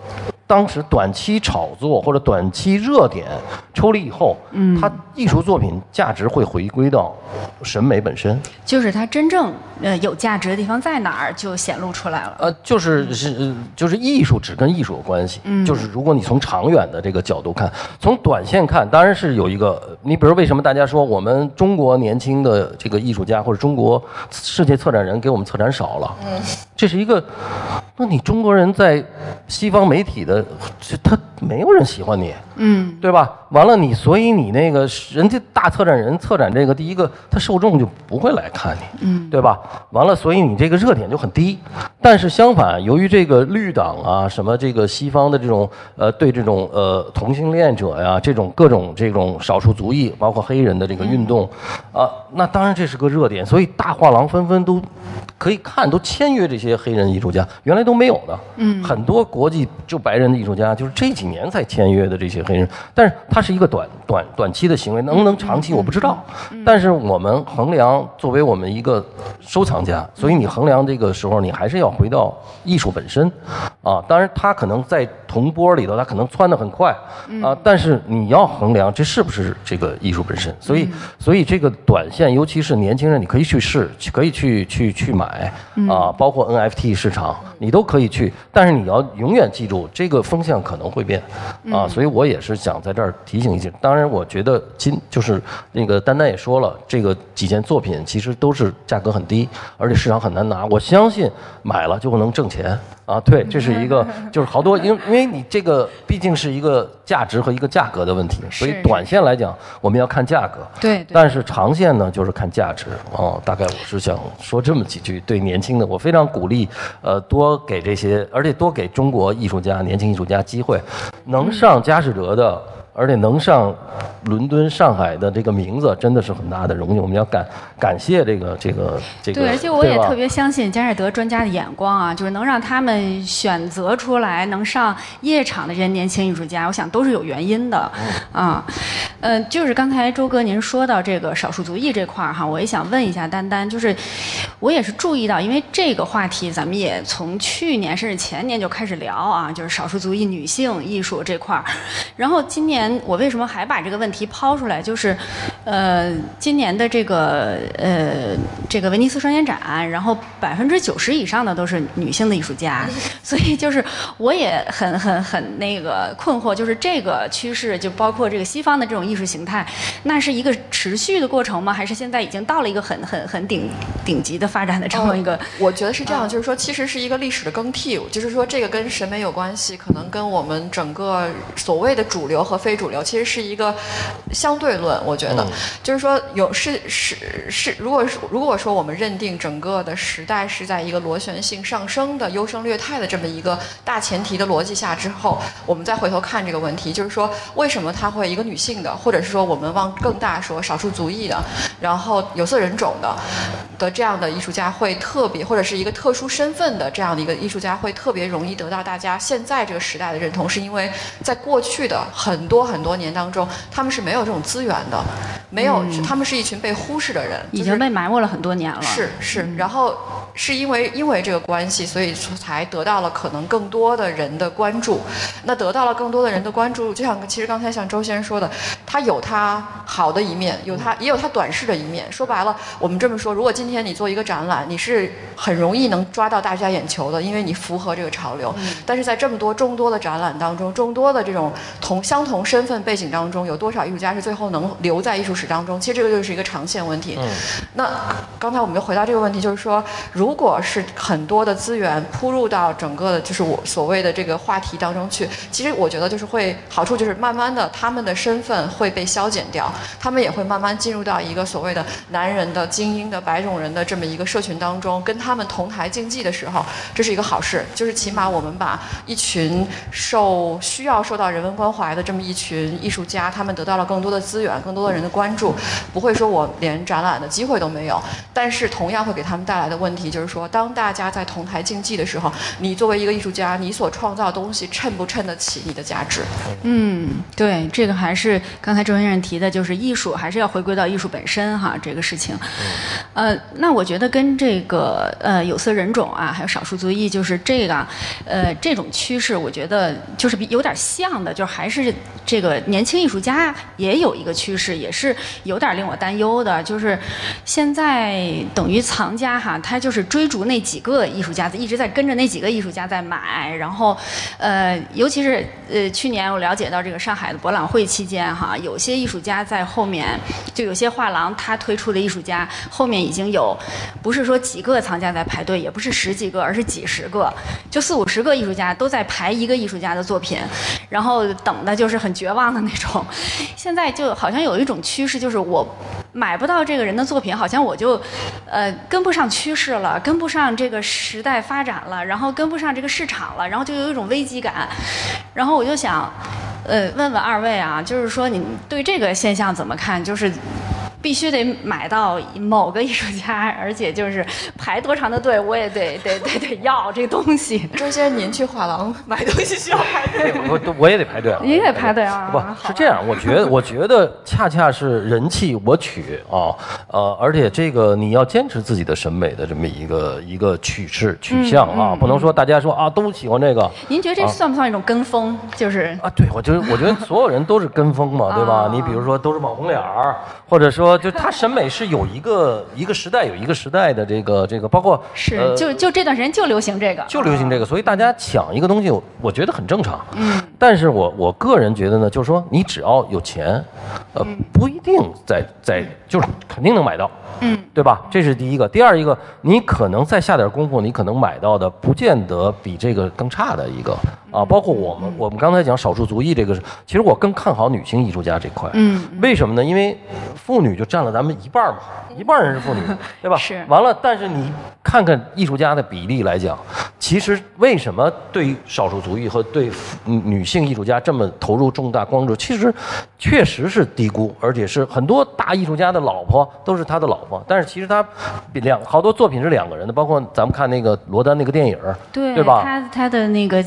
当时短期炒作或者短期热点抽离以后，嗯，它艺术作品价值会回归到审美本身，就是它真正呃有价值的地方在哪儿就显露出来了。呃，就是是就是艺术只跟艺术有关系，嗯，就是如果你从长远的这个角度看，从短线看，当然是有一个，你比如为什么大家说我们中国年轻的这个艺术家或者中国世界策展人给我们策展少了，嗯，这是一个，那你中国人在西方媒体的。这他没有人喜欢你，嗯，对吧？完了你，所以你那个人家大策展人策展这个，第一个他受众就不会来看你，嗯，对吧？完了，所以你这个热点就很低。但是相反，由于这个绿党啊，什么这个西方的这种呃，对这种呃同性恋者呀，这种各种这种少数族裔，包括黑人的这个运动，啊，那当然这是个热点。所以大画廊纷纷都可以看，都签约这些黑人艺术家，原来都没有的，嗯，很多国际就白人的艺术家，就是这几年才签约的这些黑人，但是他是一个短短短期的行为，能不能长期我不知道。但是我们衡量作为我们一个收藏家，所以你衡量这个时候，你还是要回到艺术本身，啊，当然他可能在同波里头，他可能窜得很快，啊，但是你要衡量这是不是这个艺术本身。所以，所以这个短线，尤其是年轻人，你可以去试，可以去去去买，啊，包括 NFT 市场，你都可以去。但是你要永远记住，这个风向可能会变，啊，所以我也是想在这儿提醒一下。当然，我觉得今就是那个丹丹也说了，这个几件作品其实都是价格很低，而且市场很难拿。我相信买了就能挣钱。啊，对，这是一个，就是好多，因为因为你这个毕竟是一个价值和一个价格的问题，所以短线来讲我们要看价格，对，但是长线呢就是看价值。哦，大概我是想说这么几句，对年轻的我非常鼓励，呃，多给这些，而且多给中国艺术家、年轻艺术家机会，能上佳士得的。而且能上伦敦、上海的这个名字，真的是很大的荣誉。我们要感感谢这个、这个、这个。对，而且我也特别相信佳士得专家的眼光啊，就是能让他们选择出来能上夜场的这些年轻艺术家，我想都是有原因的。啊，嗯，就是刚才周哥您说到这个少数族裔这块儿哈，我也想问一下丹丹，就是我也是注意到，因为这个话题咱们也从去年甚至前年就开始聊啊，就是少数族裔女性艺术这块儿，然后今年。我为什么还把这个问题抛出来？就是，呃，今年的这个呃这个威尼斯双年展，然后百分之九十以上的都是女性的艺术家，所以就是我也很很很那个困惑，就是这个趋势，就包括这个西方的这种艺术形态，那是一个持续的过程吗？还是现在已经到了一个很很很顶顶级的发展的这么一个？我觉得是这样，就是说其实是一个历史的更替，就是说这个跟审美有关系，可能跟我们整个所谓的主流和非。主流其实是一个相对论，我觉得就是说有是是是，如果是如果说我们认定整个的时代是在一个螺旋性上升的优胜劣汰的这么一个大前提的逻辑下之后，我们再回头看这个问题，就是说为什么他会一个女性的，或者是说我们往更大说少数族裔的，然后有色人种的的这样的艺术家会特别，或者是一个特殊身份的这样的一个艺术家会特别容易得到大家现在这个时代的认同，是因为在过去的很多。很多年当中，他们是没有这种资源的，没有，他们是一群被忽视的人，已经被埋没了很多年了。是是，然后是因为因为这个关系，所以才得到了可能更多的人的关注。那得到了更多的人的关注，就像其实刚才像周先生说的，他有他好的一面，有他也有他短视的一面。说白了，我们这么说，如果今天你做一个展览，你是很容易能抓到大家眼球的，因为你符合这个潮流。但是在这么多众多的展览当中，众多的这种同相同身份背景当中，有多少艺术家是最后能留在艺术史当中？其实这个就是一个长线问题。嗯那刚才我们就回到这个问题，就是说，如果是很多的资源铺入到整个的，就是我所谓的这个话题当中去，其实我觉得就是会好处就是慢慢的他们的身份会被消减掉，他们也会慢慢进入到一个所谓的男人的精英的白种人的这么一个社群当中，跟他们同台竞技的时候，这是一个好事，就是起码我们把一群受需要受到人文关怀的这么一群艺术家，他们得到了更多的资源，更多的人的关注，不会说我连展览的机会都没有，但是同样会给他们带来的问题就是说，当大家在同台竞技的时候，你作为一个艺术家，你所创造的东西衬不衬得起你的价值？嗯，对，这个还是刚才周先生提的，就是艺术还是要回归到艺术本身哈，这个事情。呃，那我觉得跟这个呃有色人种啊，还有少数族裔，就是这个呃这种趋势，我觉得就是比有点像的，就还是这个年轻艺术家也有一个趋势，也是有点令我担忧的，就是现在等于藏家哈，他就是追逐那几个艺术家，一直在跟着那几个艺术家在买，然后呃，尤其是呃去年我了解到这个上海的博览会期间哈，有些艺术家在后面，就有些画廊他推出的艺术家后面已经有，不是说几个藏家在排队，也不是十几个，而是几十个，就四五十个艺术家都在排一个艺术家的作品，然后等的就是很绝望的那种。现在就好像有一种趋势，就是我买不到这个人的作品，好像我就呃跟不上趋势了，跟不上这个时代发展了，然后跟不上这个市场了，然后就有一种危机感。然后我就想，呃，问问二位啊，就是说你对这个现象怎么看？就是。必须得买到某个艺术家，而且就是排多长的队，我也得 得得得要这东西。周先生，您去画廊买东西需要排队吗？我我也得排队啊，你也排队啊？不是这样，我觉得我觉得恰恰是人气我取啊，呃，而且这个你要坚持自己的审美的这么一个一个趋势取向啊，不能说大家说啊都喜欢这个。您觉得这算不算一种跟风？就是啊，对，我觉得我觉得所有人都是跟风嘛，对吧？你比如说都是网红脸儿，或者说。就他审美是有一个一个时代有一个时代的这个这个，包括是就就这段时间就流行这个，就流行这个，所以大家抢一个东西，我觉得很正常。嗯，但是我我个人觉得呢，就是说你只要有钱，呃，不一定在在就是肯定能买到。嗯，对吧？这是第一个。第二一个，你可能再下点功夫，你可能买到的不见得比这个更差的一个啊。包括我们，我们刚才讲少数族裔这个是，其实我更看好女性艺术家这块。嗯，为什么呢？因为妇女就占了咱们一半嘛，一半人是妇女，对吧？是。完了，但是你看看艺术家的比例来讲，其实为什么对于少数族裔和对女性艺术家这么投入重大关注？其实确实是低估，而且是很多大艺术家的老婆都是他的老婆。但是其实他两好多作品是两个人的，包括咱们看那个罗丹那个电影，对对吧？他他的那个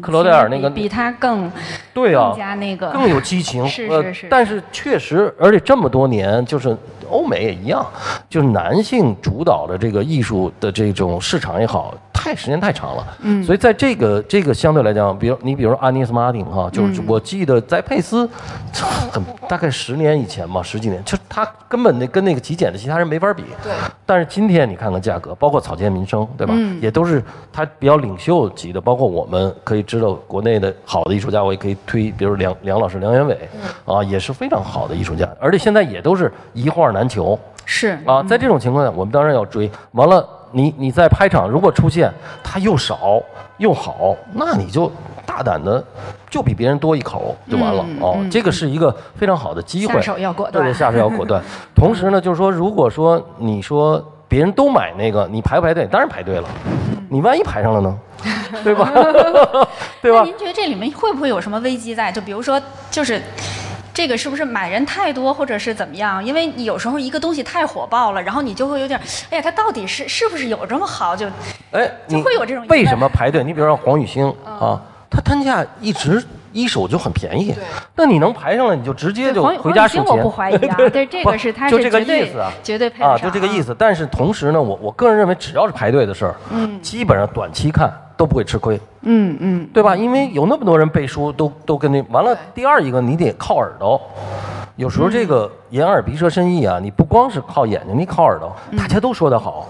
克罗戴尔那个比他更对啊，更加那个更有激情。是是是。但是确实，而且这么多年，就是欧美也一样，就是男性主导的这个艺术的这种市场也好。太时间太长了，嗯，所以在这个这个相对来讲，比如你比如说安妮斯马丁哈，就是我记得在佩斯，很大概十年以前吧，十几年，就他根本那跟那个极简的其他人没法比，对。但是今天你看看价格，包括草间弥生，对吧？也都是他比较领袖级的，包括我们可以知道国内的好的艺术家，我也可以推，比如梁梁老师梁元伟，啊，也是非常好的艺术家，而且现在也都是一画难求，是啊，在这种情况下，我们当然要追，完了。你你在拍场如果出现它又少又好，那你就大胆的就比别人多一口就完了哦。这个是一个非常好的机会，下手要果断。对，下手要果断。同时呢，就是说，如果说你说别人都买那个，你排不排队？当然排队了。你万一排上了呢？对吧？对吧？您觉得这里面会不会有什么危机在？就比如说，就是。这个是不是买人太多，或者是怎么样？因为你有时候一个东西太火爆了，然后你就会有点，哎呀，它到底是是不是有这么好？就，哎，就会有这种。为什么排队？你比如说黄雨萱啊，他摊价一直一手就很便宜。那你能排上了，你就直接就黄回家数钱。黄雨欣我不怀疑啊，对这个是他就是这个绝对意思啊，绝对配得啊，就这个意思。但是同时呢，我我个人认为，只要是排队的事儿，嗯，基本上短期看都不会吃亏。嗯嗯，对吧？因为有那么多人背书，都都跟那完了。第二一个，你得靠耳朵。有时候这个眼耳鼻舌身意啊，你不光是靠眼睛，你靠耳朵，大家都说得好。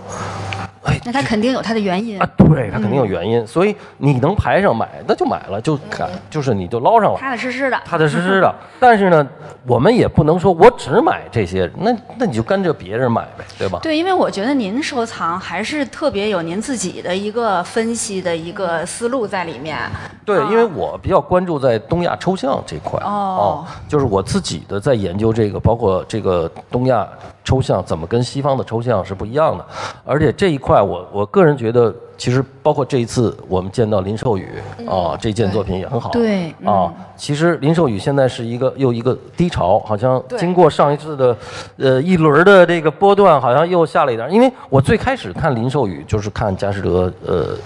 哎，那他肯定有他的原因啊，对，他肯定有原因，所以你能排上买，那就买了，就看，就是你就捞上了，踏踏实实的。踏踏实实的。但是呢，我们也不能说我只买这些，那那你就跟着别人买呗，对吧？对，因为我觉得您收藏还是特别有您自己的一个分析的一个思路在里面。对，啊因为我比较关注在东亚抽象这块哦就是我自己的在研究这个，包括这个东亚抽象怎么跟西方的抽象是不一样的，而且这一块我我个人觉得，其实包括这一次我们见到林寿宇啊，这件作品也很好，对啊，其实林寿宇现在是一个又一个低潮，好像经过上一次的呃一轮的这个波段，好像又下了一点儿。因为我最开始看林寿宇就是看佳士得呃。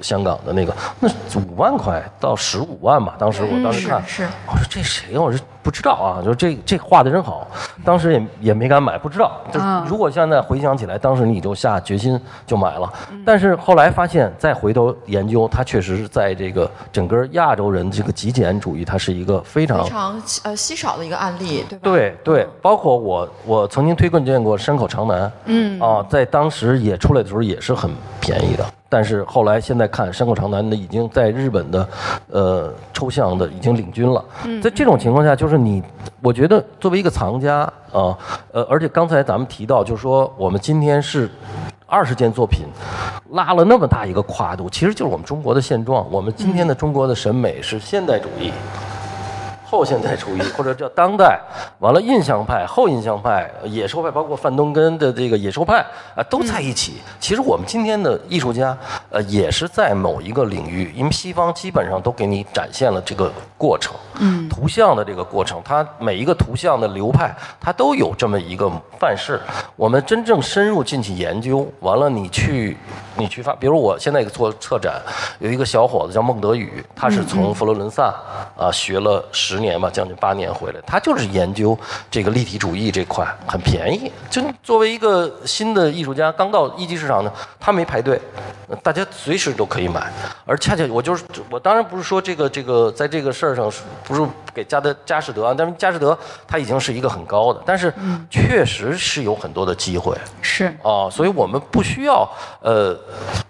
香港的那个，那五万块到十五万吧，当时我当时看，是是我说这谁呀？我说不知道啊，就这这画的真好，当时也也没敢买，不知道。就如果现在回想起来，当时你就下决心就买了，但是后来发现，再回头研究，它确实是在这个整个亚洲人这个极简主义，它是一个非常非常呃稀少的一个案例，对吧？对对，包括我我曾经推荐过山口长男，嗯啊，在当时也出来的时候也是很便宜的，但是后来现在看山口长男的已经在日本的呃抽象的已经领军了，在这种情况下，就是你，我觉得作为一个藏家啊，呃，而且刚才咱们提到，就是说我们今天是。二十件作品，拉了那么大一个跨度，其实就是我们中国的现状。我们今天的中国的审美是现代主义，后现代主义 或者叫当代，完了印象派、后印象派、野兽派，包括范东根的这个野兽派啊，都在一起。其实我们今天的艺术家，呃，也是在某一个领域，因为西方基本上都给你展现了这个过程，嗯，图像的这个过程，它每一个图像的流派，它都有这么一个范式。我们真正深入进去研究，完了你去。你去发，比如我现在做策展，有一个小伙子叫孟德宇，他是从佛罗伦萨啊学了十年吧，将近八年回来，他就是研究这个立体主义这块，很便宜。就作为一个新的艺术家，刚到一级市场呢，他没排队，大家随时都可以买。而恰恰我就是我当然不是说这个这个在这个事儿上是不是给加德佳士得啊，但是佳士得他已经是一个很高的，但是确实是有很多的机会。是啊，所以我们不需要呃，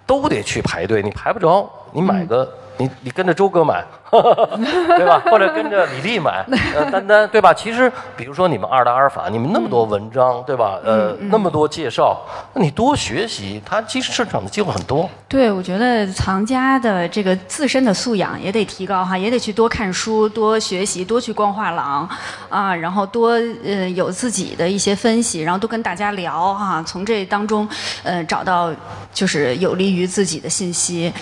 都得去排队，你排不着，你买个。你你跟着周哥买，对吧？或者跟着李丽买，呃，丹丹，对吧？其实，比如说你们二大阿尔法，你们那么多文章，对吧？呃，那么多介绍，那你多学习，它其实市场的机会很多。对，我觉得藏家的这个自身的素养也得提高哈，也得去多看书、多学习、多去逛画廊，啊，然后多呃有自己的一些分析，然后多跟大家聊哈，从这当中呃找到就是有利于自己的信息，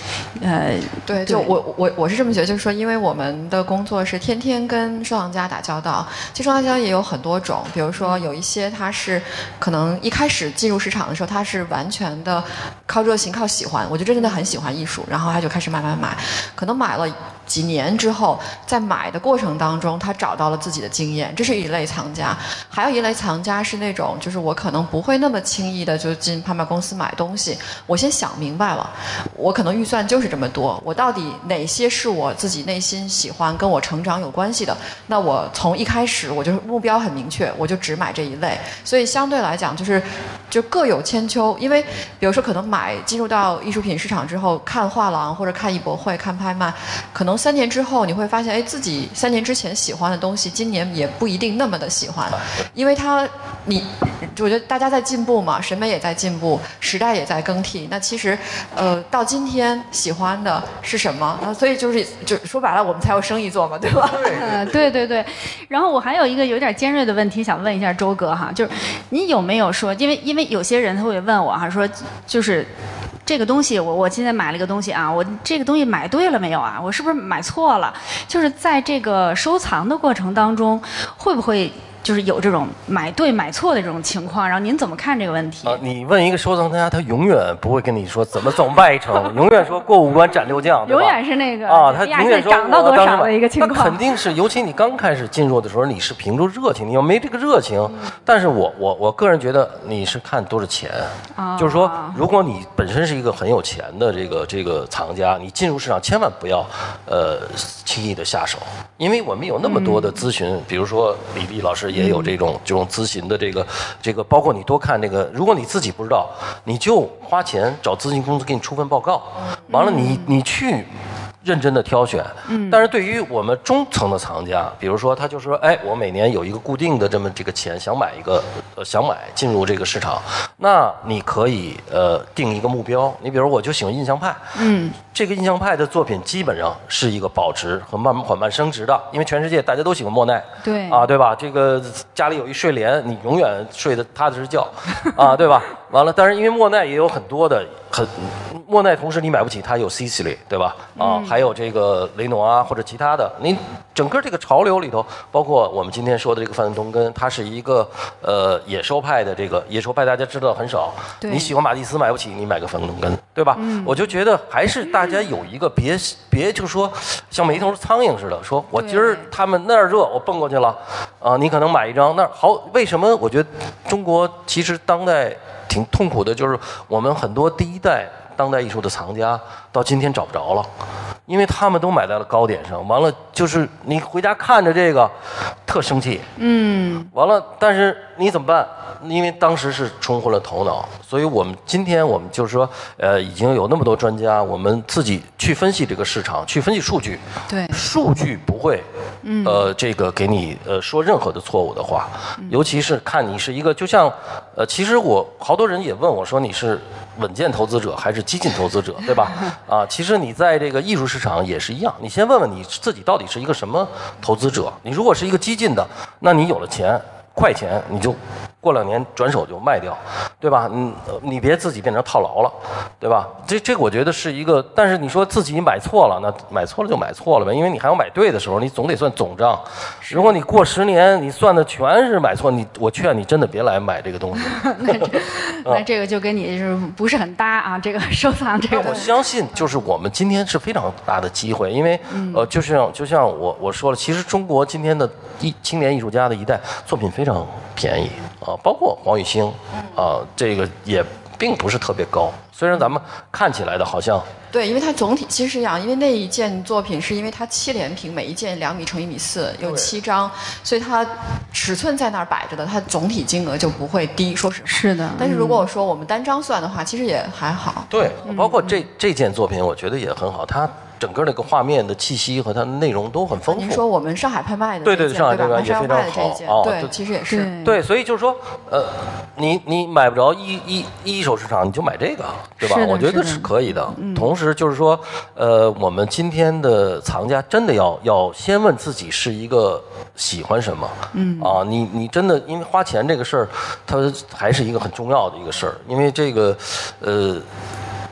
呃，对，就我我我是这么觉得，就是说，因为我们的工作是天天跟收藏家打交道，其实收藏家也有很多种，比如说有一些他是可能一开始进入市场的时候，他是完全的靠热情、靠喜欢，我就真的很喜欢艺术，然后他就开始买买买，可能买了。几年之后，在买的过程当中，他找到了自己的经验，这是一类藏家；还有一类藏家是那种，就是我可能不会那么轻易的就进拍卖公司买东西，我先想明白了，我可能预算就是这么多，我到底哪些是我自己内心喜欢、跟我成长有关系的？那我从一开始我就目标很明确，我就只买这一类。所以相对来讲，就是就各有千秋。因为比如说，可能买进入到艺术品市场之后，看画廊或者看艺博会、看拍卖，可能三年之后你会发现，哎，自己三年之前喜欢的东西，今年也不一定那么的喜欢，因为它你我觉得大家在进步嘛，审美也在进步，时代也在更替。那其实呃，到今天喜欢的是什么？啊所以就是就说白了，我们才有生意做嘛，对吧？嗯，对对对，然后我还有一个有点尖锐的问题想问一下周哥哈，就是你有没有说，因为因为有些人他会问我哈，说就是。这个东西，我我今天买了一个东西啊，我这个东西买对了没有啊？我是不是买错了？就是在这个收藏的过程当中，会不会就是有这种买对买错的这种情况，然后您怎么看这个问题？啊，你问一个收藏家，他永远不会跟你说怎么走外城，永远说过五关斩六将，永远是那个啊，他永远说涨到多少的一个情那况肯定是，尤其你刚开始进入的时候，你是凭着热情，你要没这个热情，嗯。但是我我我个人觉得你是看多少钱，啊。就是说，如果你本身是一个很有钱的这个这个藏家，你进入市场千万不要呃轻易的下手，因为我们有那么多的咨询，比如说李丽老师也有这种、这种咨询的这个这个，包括你多看这个，如果你自己不知道，你就花钱找咨询公司给你出份报告，完了你你去。认真的挑选，嗯，但是对于我们中层的藏家，比如说他就说，哎，我每年有一个固定的这么这个钱，想买一个，呃，想买进入这个市场，那你可以呃定一个目标，你比如我就喜欢印象派，嗯，这个印象派的作品基本上是一个保值和慢慢缓慢升值的，因为全世界大家都喜欢莫奈，对。啊，对吧？这个家里有一睡莲，你永远睡得踏实觉，啊，对吧？完了，但是因为莫奈也有很多的很，莫奈同时你买不起，它有 Sicily，对吧？啊，还有这个雷诺啊或者其他的，你整个这个潮流里头，包括我们今天说的这个范东根，他是一个呃野兽派的这个野兽派，大家知道很少。对你喜欢马蒂斯买不起，你买个范东根，对吧？我就觉得还是大家有一个别 别就说像没头苍蝇似的，说我今儿他们那儿热，我蹦过去了，啊，你可能买一张那儿好，为什么？我觉得中国其实当代挺痛苦的，就是我们很多第一代当代艺术的藏家到今天找不着了，因为他们都买在了高点上，完了就是你回家看着这个，特生气，嗯，完了，但是你怎么办？因为当时是冲昏了头脑，所以我们今天我们就是说，呃，已经有那么多专家，我们自己去分析这个市场，去分析数据，对，数据不会，呃，这个给你呃说任何的错误的话，尤其是看你是一个，就像，呃，其实我好多人也问我说你是稳健投资者还是激进投资者，对吧？啊，其实你在这个艺术市场也是一样，你先问问你自己到底是一个什么投资者。你如果是一个激进的，那你有了钱。快钱你就过两年转手就卖掉，对吧？嗯，呃你别自己变成套牢了，对吧？这这我觉得是一个，但是你说自己买错了，那买错了就买错了呗，因为你还要买对的时候，你总得算总账。如果你过十年你算的全是买错，你我劝你真的别来买这个东西。那这个就跟你是不是很搭啊？这个收藏这个，我相信，就是我们今天是非常大的机会，因为呃，就像就像我我说了，其实中国今天的艺青年艺术家的一代作品非常便宜啊，包括黄宇星啊，这个也并不是特别高，虽然咱们看起来的好像对，因为它总体其实是这样，因为那一件作品是因为它七连屏，每一件两米乘一米四，有七张，所以它尺寸在那儿摆着的，它总体金额就不会低。说实话，是的但是如果我说我们单张算的话，其实也还好。对，包括这这件作品，我觉得也很好，它整个那个画面的气息和它的内容都很丰富。您说我们上海拍卖的对对上海这个对吧？上海也非常好哦，对对，其实也是。对对，所以就是说，呃，你你买不着一一一手市场，你就买这个，对吧我觉得是可以的。同时就是说，呃，我们今天的藏家真的要要先问自己是一个喜欢什么，嗯啊，你你真的因为花钱这个事儿，它还是一个很重要的一个事儿，因为这个，呃，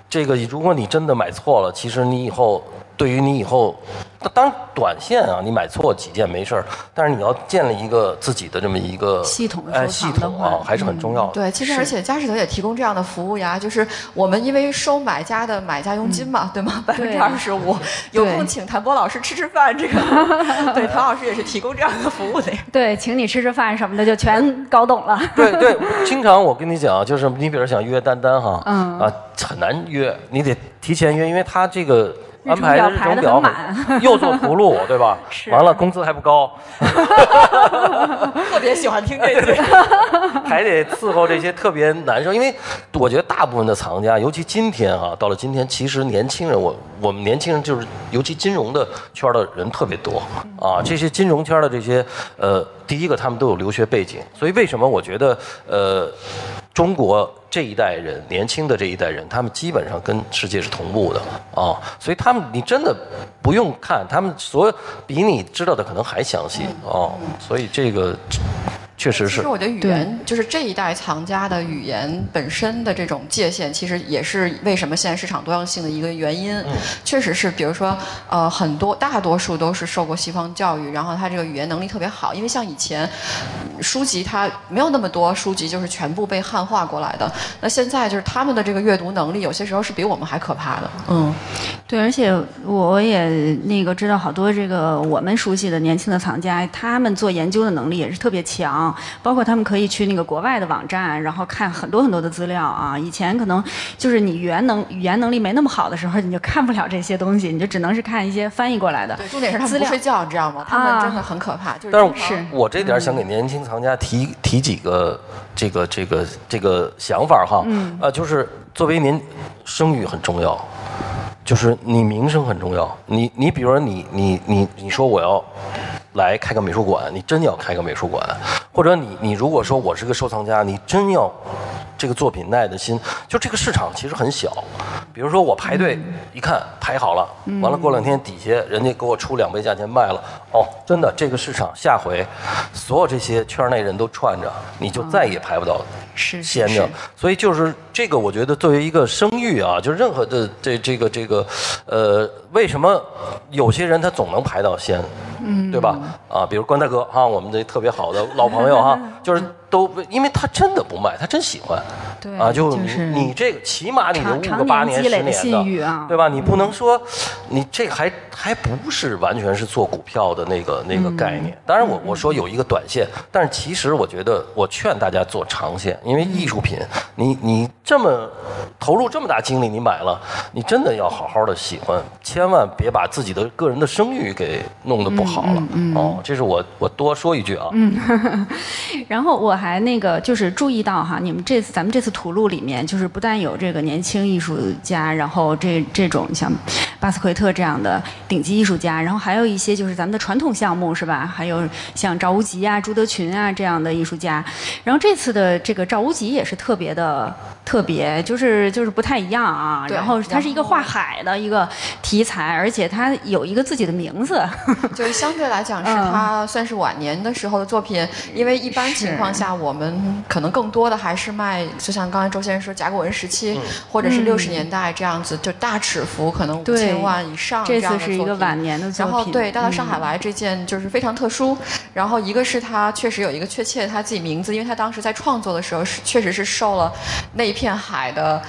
这个如果你真的买错了，其实你以后。对于你以后，那当然短线啊，你买错几件没事儿，但是你要建立一个自己的这么一个系统哎，系统啊，还是很重要的。对，其实而且佳士得也提供这样的服务呀，就是我们因为收买家的买家佣金嘛，对吗？百分之二十五，有空请谭波老师吃吃饭，这个对谭老师也是提供这样的服务的呀。对，请你吃吃饭什么的就全搞懂了。对对，经常我跟你讲，就是你比如想约丹丹哈，嗯啊，很难约，你得提前约，因为他这个。安排的日日程表 又做图录，对吧？是完了，工资还不高，特别喜欢听这句。还得伺候这些特别难受。因为我觉得大部分的藏家，尤其今天啊，到了今天，其实年轻人，我我们年轻人就是，尤其金融的圈的人特别多啊。这些金融圈的这些，呃，第一个他们都有留学背景，所以为什么我觉得，呃，中国这一代人，年轻的这一代人，他们基本上跟世界是同步的啊。所以他们，你真的不用看，他们所有比你知道的可能还详细啊。所以这个。确实是。其实我觉得语言就是这一代藏家的语言本身的这种界限，其实也是为什么现在市场多样性的一个原因。嗯，确实是，比如说呃，很多大多数都是受过西方教育，然后他这个语言能力特别好。因为像以前书籍它没有那么多书籍，就是全部被汉化过来的。那现在就是他们的这个阅读能力，有些时候是比我们还可怕的。嗯，对，而且我也那个知道好多这个我们熟悉的年轻的藏家，他们做研究的能力也是特别强，包括他们可以去那个国外的网站，然后看很多很多的资料啊。以前可能就是你语言能语言能力没那么好的时候，你就看不了这些东西，你就只能是看一些翻译过来的。对，重点是他们不睡觉，你知道吗？他们真的很可怕。就是，但是我这点想给年轻藏家提提几个这个这个这个想法哈。嗯。呃，就是作为您声誉很重要。就是你名声很重要，你你比如说你你你你说我要来开个美术馆，你真要开个美术馆，或者你你如果说我是个收藏家，你真要这个作品耐的心，就这个市场其实很小。比如说我排队一看排好了，完了过两天底下人家给我出两倍价钱卖了，哦，真的这个市场下回所有这些圈内人都串着，你就再也排不到。是先着，所以就是这个，我觉得作为一个声誉啊，就任何的这这个这个，呃，为什么有些人他总能排到先，嗯，对吧？啊，比如关大哥哈，我们这特别好的老朋友哈，就是。都因为他真的不卖，他真喜欢，对啊，就你你这个起码你得捂个八年十年的，对吧？你不能说你这还还不是完全是做股票的那个那个概念。当然我我说有一个短线，但是其实我觉得我劝大家做长线，因为艺术品你你这么投入这么大精力你买了，你真的要好好的喜欢，千万别把自己的个人的声誉给弄得不好了哦。这是我我多说一句啊，嗯，然后我还。还那个就是注意到哈，你们这次咱们这次图录里面，就是不但有这个年轻艺术家，然后这这种像巴斯奎特这样的顶级艺术家，然后还有一些就是咱们的传统项目是吧？还有像赵无极啊、朱德群啊这样的艺术家。然后这次的这个赵无极也是特别的特别，就是就是不太一样啊。然后他是一个画海的一个题材，而且他有一个自己的名字，就是相对来讲是他算是晚年的时候的作品，因为一般情况下。我们可能更多的还是卖，就像刚才周先生说，甲骨文时期，或者是六十年代这样子，就大尺幅，可能五千万以上这样的作品。这次是一个晚年的作品。然后对，带到上海来这件就是非常特殊。然后一个是他确实有一个确切他自己名字，因为他当时在创作的时候是确实是受了那一片海的。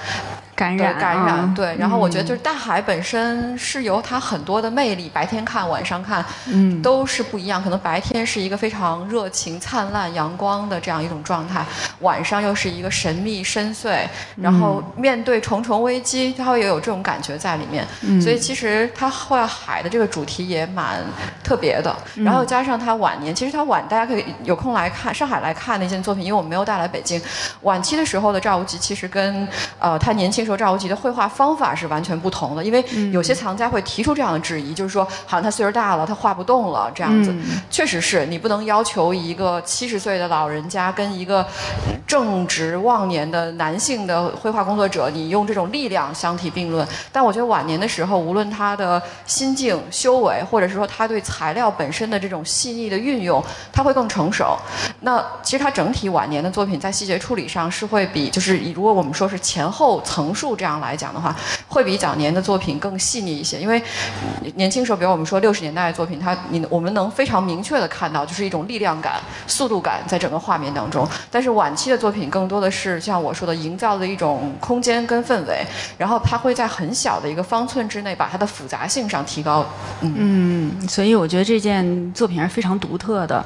感染，感染，对。然后我觉得就是大海本身是有它很多的魅力，白天看、晚上看，嗯，都是不一样。可能白天是一个非常热情、灿烂、阳光的这样一种状态，晚上又是一个神秘、深邃，然后面对重重危机，他会有这种感觉在里面。所以其实他画海的这个主题也蛮特别的。然后加上他晚年，其实他晚，大家可以有空来看上海来看那件作品，因为我们没有带来北京。晚期的时候的赵无极，其实跟呃他年轻。时候赵无极的绘画方法是完全不同的，因为有些藏家会提出这样的质疑，就是说，好像他岁数大了，他画不动了这样子。确实是你不能要求一个七十岁的老人家家跟一个正值旺年的男性的绘画工作者，你用这种力量相提并论。但我觉得晚年的时候，无论他的心境、修为，或者是说他对材料本身的这种细腻的运用，他会更成熟。那其实他整体晚年的作品在细节处理上是会比，就是如果我们说是前后层。数这样来讲的话，会比早年的作品更细腻一些。因为年轻时候，比如我们说六十年代的作品，它你我们能非常明确的看到，就是一种力量感、速度感在整个画面当中。但是晚期的作品更多的是像我说的，营造的一种空间跟氛围，然后它会在很小的一个方寸之内，把它的复杂性上提高。嗯，所以我觉得这件作品是非常独特的。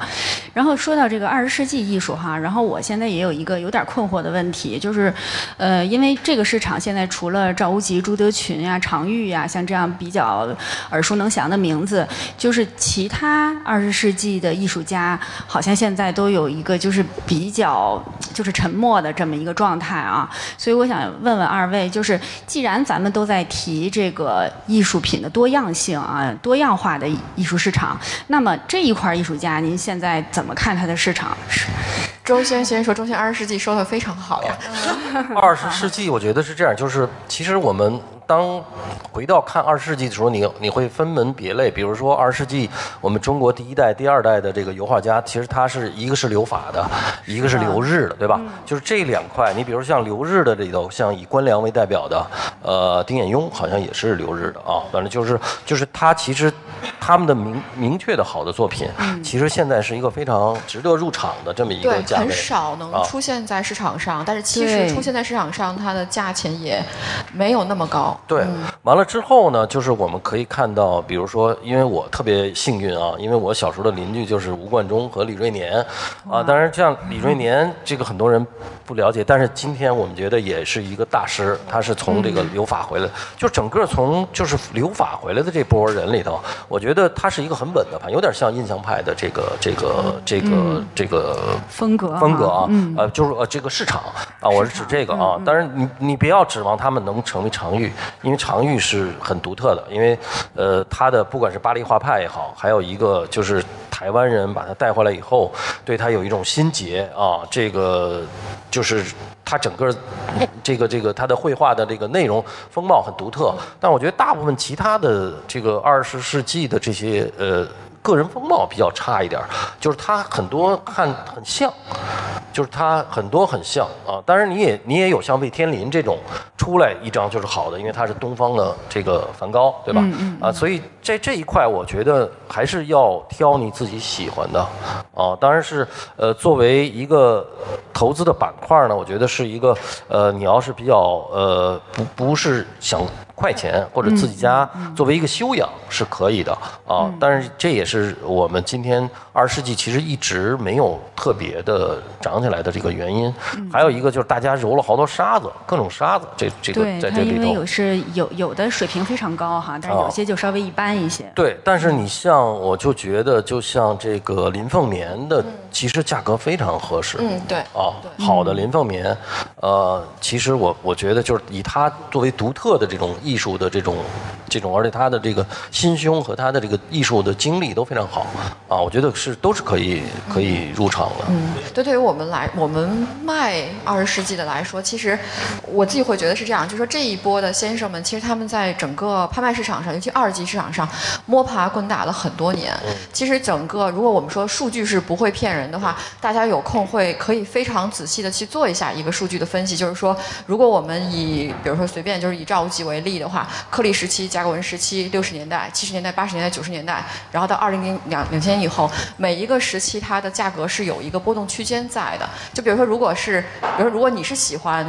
然后说到这个二十世纪艺术哈，然后我现在也有一个有点困惑的问题，就是呃，因为这个市场。现在除了赵无极、朱德群呀、常玉呀，像这样比较耳熟能详的名字，就是其他二十世纪的艺术家，好像现在都有一个就是比较就是沉默的这么一个状态啊。所以我想问问二位，就是既然咱们都在提这个艺术品的多样性啊、多样化的艺术市场，那么这一块艺术家，您现在怎么看它的市场？是？周先先说，周先二十世纪说的非常好呀。二十世纪，我觉得是这样，就是其实我们。当回到看二十世纪的时候，你你会分门别类，比如说二十世纪我们中国第一代、第二代的这个油画家，其实他是一个是留法的，一个是留日的，对吧？就是这两块，你比如像留日的里头，像以关良为代表的，呃，丁衍雍好像也是留日的啊，反正就是就是他其实他们的明明确的好的作品，其实现在是一个非常值得入场的这么一个，价位，很少能啊。出现在市场上，但是其实出现在市场上，它的价钱也没有那么高。对，完了之后呢，就是我们可以看到，比如说，因为我特别幸运啊，因为我小时候的邻居就是吴冠中和李瑞年，啊，当然像李瑞年这个很多人不了解，但是今天我们觉得也是一个大师，他是从这个留法回来，就整个从就是留法回来的这波人里头，我觉得他是一个很稳的盘，有点像印象派的这个这个这个这个风格风格啊，嗯呃，就是呃这个市场啊，我是指这个啊。当然你你不要指望他们能成为常玉，因为常玉是很独特的，因为呃他的不管是巴黎画派也好，还有一个就是台湾人把他带回来以后，对他有一种心结啊，这个就是。他整个这个这个他的绘画的这个内容风貌很独特，但我觉得大部分其他的这个二十世纪的这些呃个人风貌比较差一点儿，就是他很多看很像，就是他很多很像啊。当然你也你也有像魏天林这种出来一张就是好的，因为他是东方的这个梵高，对吧？啊，所以在这一块，我觉得还是要挑你自己喜欢的啊。当然是呃，作为一个投资的板块呢，我觉得是一个呃，你要是比较呃不不是想快钱或者自己家作为一个修养是可以的啊，但是这也是我们今天二十世纪其实一直没有特别的涨起来的这个原因。还有一个就是大家揉了好多沙子，各种沙子，这这个在这里头有是有有的水平非常高哈，但是有些就稍微一般一些。对，但是你像，我就觉得，就像这个林凤眠的，其实价格非常合适。嗯，对。啊，好的林凤眠，呃，其实我我觉得就是以他作为独特的这种艺术的这种这种，而且他的这个心胸和他的这个艺术的经历都非常好啊，我觉得是都是可以可以入场的。嗯，对，对于我们来，我们卖二十世纪的来说，其实我自己会觉得是这样，就说这一波的先生们，其实他们在整个拍卖市场上，尤其二级市场上摸爬滚打了很多年。嗯其实整个，如果我们说数据是不会骗人的话，大家有空会可以非常仔细的去做一下一个数据的分析，就是说，如果我们以比如说随便就是以赵无极为例的话，克利时期、甲骨文时期、六十年代、七十年代、八十年代、九十年代，然后到二零零两两千年以后，每一个时期它的价格是有一个波动区间在的。就比如说，如果是，比如说如果你是喜欢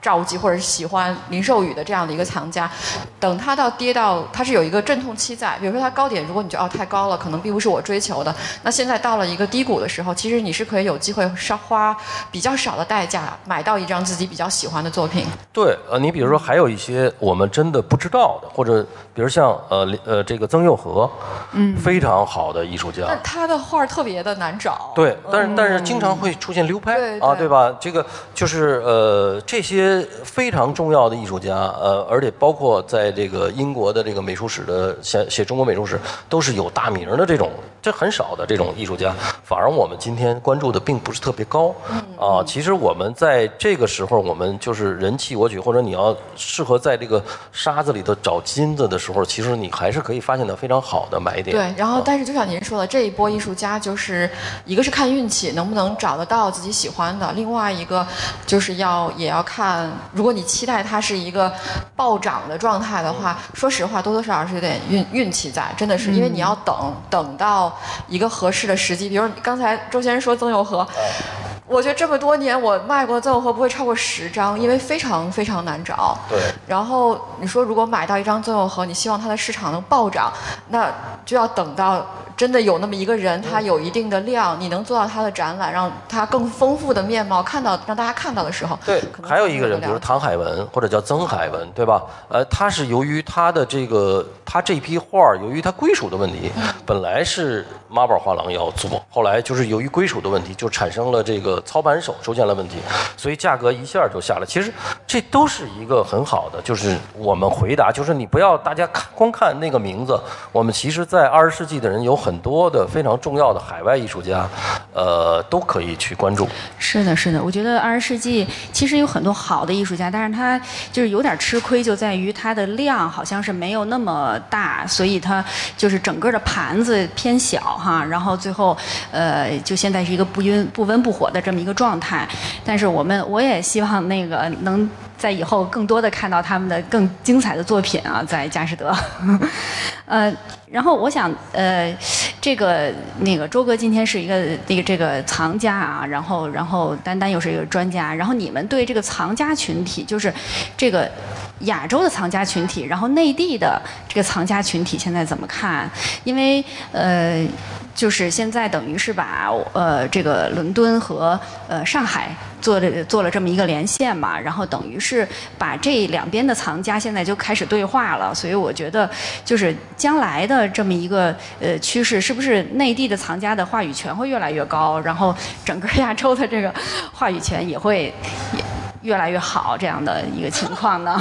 赵无极或者是喜欢林寿宇的这样的一个藏家，等它到跌到它是有一个阵痛期在，比如说它高点，如果你觉得哦太高了，可能并不是我追求的，那现在到了一个低谷的时候，其实你是可以有机会稍花比较少的代价买到一张自己比较喜欢的作品。对，呃，你比如说还有一些我们真的不知道的，或者比如像呃呃这个曾佑和，嗯，非常好的艺术家。那他的画儿特别的难找。对，但是但是经常会出现流拍啊，对吧？这个就是呃这些非常重要的艺术家，呃，而且包括在这个英国的这个美术史的写写中国美术史，都是有大名的这种，这很少的这种艺术家，反而我们今天关注的并不是特别高啊。其实我们在这个时候，我们就是人气我举，或者你要适合在这个沙子里头找金子的时候，其实你还是可以发现到非常好的买点。对，然后啊但是就像您说的，这一波艺术家就是一个是看运气能不能找得到自己喜欢的，另外一个就是要也要看，如果你期待它是一个暴涨的状态的话，说实话多多少少是有点运运气在，真的是因为你要等等到一个合适的时机，比如刚才周先生说曾有和。我觉得这么多年我卖过的曾有和不会超过十张，因为非常非常难找。对。然后你说，如果买到一张曾有和，你希望它的市场能暴涨，那就要等到真的有那么一个人，他有一定的量，你能做到他的展览，让他更丰富的面貌看到，让大家看到的时候，对还有一个人，比如唐海文或者叫曾海文，对吧？呃，他是由于他的这个他这批画儿，由于他归属的问题，本来是妈宝画廊要做，后来就是由于归属的问题，就产生了这个操盘手出现了问题，所以价格一下就下来。其实这都是一个很好的，就是我们回答，就是你不要大家看光看那个名字，我们其实，在二十世纪的人有很多的非常重要的海外艺术家，呃，都可以去关注。是的，是的，我觉得二十世纪其实有很多好的艺术家，但是他就是有点吃亏，就在于他的量好像是没有那么大，所以他就是整个的盘子偏小哈，然后最后呃，就现在是一个不温不温不火的这么一个状态。但是我们我也希望那个能。在以后更多的看到他们的更精彩的作品啊，在佳士得，呃，然后我想，呃，这个那个周哥今天是一个那个这个藏家啊，然后然后丹丹又是一个专家，然后你们对这个藏家群体，就是这个亚洲的藏家群体，然后内地的这个藏家群体现在怎么看？因为呃。就是现在等于是把呃这个伦敦和呃上海做的做了这么一个连线嘛，然后等于是把这两边的藏家现在就开始对话了，所以我觉得就是将来的这么一个呃趋势，是不是内地的藏家的话语权会越来越高，然后整个亚洲的这个话语权也会也。越来越好这样的一个情况呢？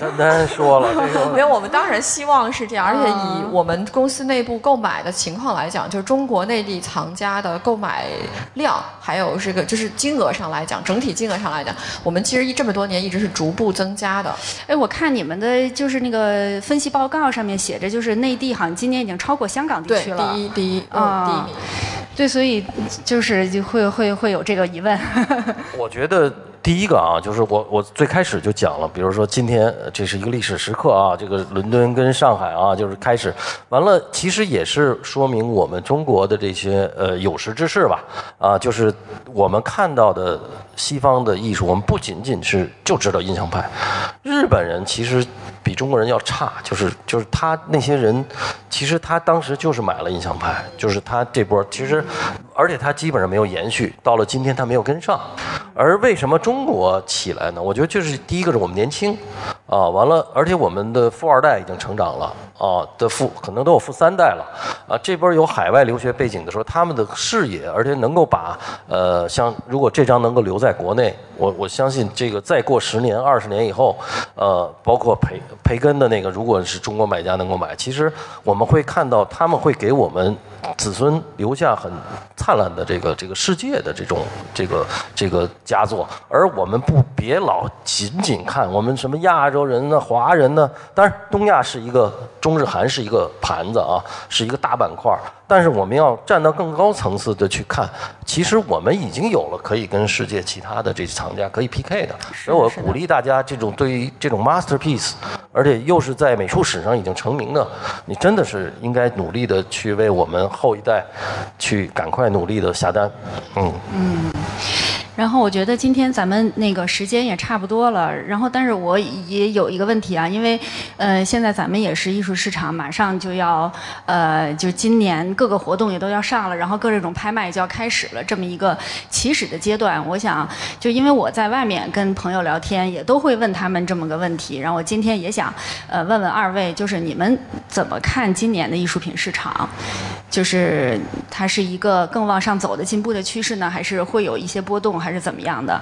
丹丹说了，没有，我们当然希望是这样，而且以我们公司内部购买的情况来讲，就是中国内地藏家的购买量，还有这个就是金额上来讲，整体金额上来讲，我们其实一这么多年一直是逐步增加的。哎，我看你们的就是那个分析报告上面写着，就是内地好像今年已经超过香港地区了，第一，第一，啊，第一名。对，所以就是就会会会有这个疑问。我觉得。第一个啊，就是我我最开始就讲了，比如说今天这是一个历史时刻啊，这个伦敦跟上海啊，就是开始，完了其实也是说明我们中国的这些呃有识之士吧，啊，就是我们看到的西方的艺术，我们不仅仅是就知道印象派，日本人其实比中国人要差，就是就是他那些人，其实他当时就是买了印象派，就是他这波其实，而且他基本上没有延续，到了今天他没有跟上，而为什么中国起来呢？我觉得就是第一个是我们年轻，啊，完了，而且我们的富二代已经成长了，啊，的富可能都有富三代了，啊，这边有海外留学背景的时候，他们的视野，而且能够把，呃，像如果这张能够留在国内，我我相信这个再过十年、二十年以后，呃，包括培培根的那个，如果是中国买家能够买，其实我们会看到他们会给我们。子孙留下很灿烂的这个这个世界的这种这个这个佳作，而我们不别老仅仅看我们什么亚洲人呢、华人呢？当然，东亚是一个中日韩是一个盘子啊，是一个大板块。但是我们要站到更高层次的去看，其实我们已经有了可以跟世界其他的这些藏家可以 PK 的。所以我鼓励大家，这种对于这种 masterpiece，而且又是在美术史上已经成名的，你真的是应该努力的去为我们后一代去赶快努力的下单。嗯。嗯。然后我觉得今天咱们那个时间也差不多了，然后但是我也有一个问题啊，因为呃现在咱们也是艺术市场，马上就要呃就今年各个活动也都要上了，然后各这种拍卖就要开始了，这么一个起始的阶段，我想就因为我在外面跟朋友聊天，也都会问他们这么个问题，然后我今天也想呃问问二位，就是你们怎么看今年的艺术品市场？就是它是一个更往上走的进步的趋势呢，还是会有一些波动？还是怎么样的？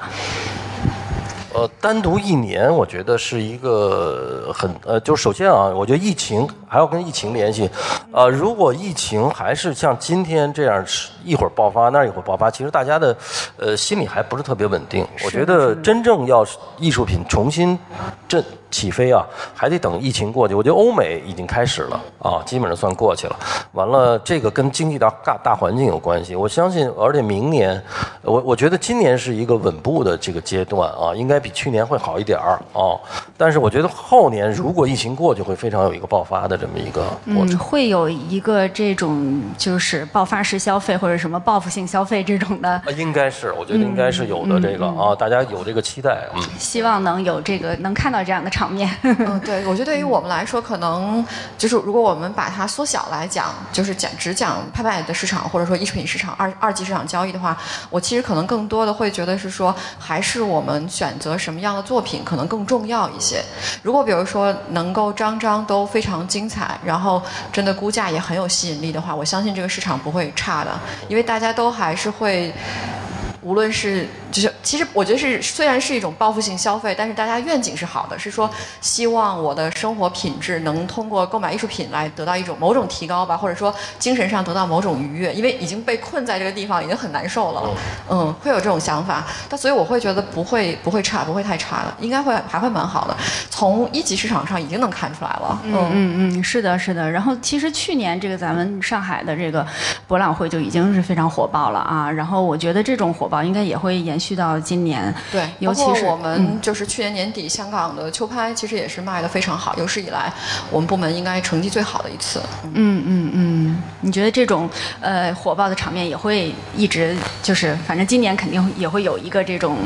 呃，单独一年，我觉得是一个很呃，就首先啊，我觉得疫情还要跟疫情联系。呃，如果疫情还是像今天这样，一会儿爆发，那一会儿爆发，其实大家的呃心里还不是特别稳定。我觉得真正要艺术品重新振。起飞啊，还得等疫情过去。我觉得欧美已经开始了啊，基本上算过去了。完了，这个跟经济大大大环境有关系。我相信，而且明年，我我觉得今年是一个稳步的这个阶段啊，应该比去年会好一点儿啊。但是我觉得后年如果疫情过去，会非常有一个爆发的这么一个过程。会有一个这种就是爆发式消费或者什么报复性消费这种的。应该是，我觉得应该是有的这个啊，大家有这个期待。嗯，希望能有这个能看到这样的。场面，嗯，对，我觉得对于我们来说，可能就是如果我们把它缩小来讲，就是讲只讲拍卖的市场，或者说艺术品市场二二级市场交易的话，我其实可能更多的会觉得是说，还是我们选择什么样的作品可能更重要一些。如果比如说能够张张都非常精然后真的估价也很有吸引力的话，我相信这个市场不会差的，因为大家都还是会。无论是就是其实我觉得是虽然是一种报复性消费，但是大家愿景是好的，是说希望我的生活品质能通过购买艺术品来得到一种某种提高吧，或者说精神上得到某种愉悦，因为已经被困在这个地方已经很难受了，嗯，会有这种想法。但所以我会觉得不会不会差，不会太差的，应该会还会蛮好的。从一级市场上已经能看出来了，嗯嗯嗯，是的，是的。然后其实去年这个咱们上海的这个博览会就已经是非常火爆了啊。然后我觉得这种火爆应该也会延续到今年。对，尤其是我们就是去年年底香港的秋拍，其实也是卖的非常好，有史以来我们部门应该成绩最好的一次。嗯嗯嗯，你觉得这种呃火爆的场面也会一直就是，反正今年肯定也会有一个这种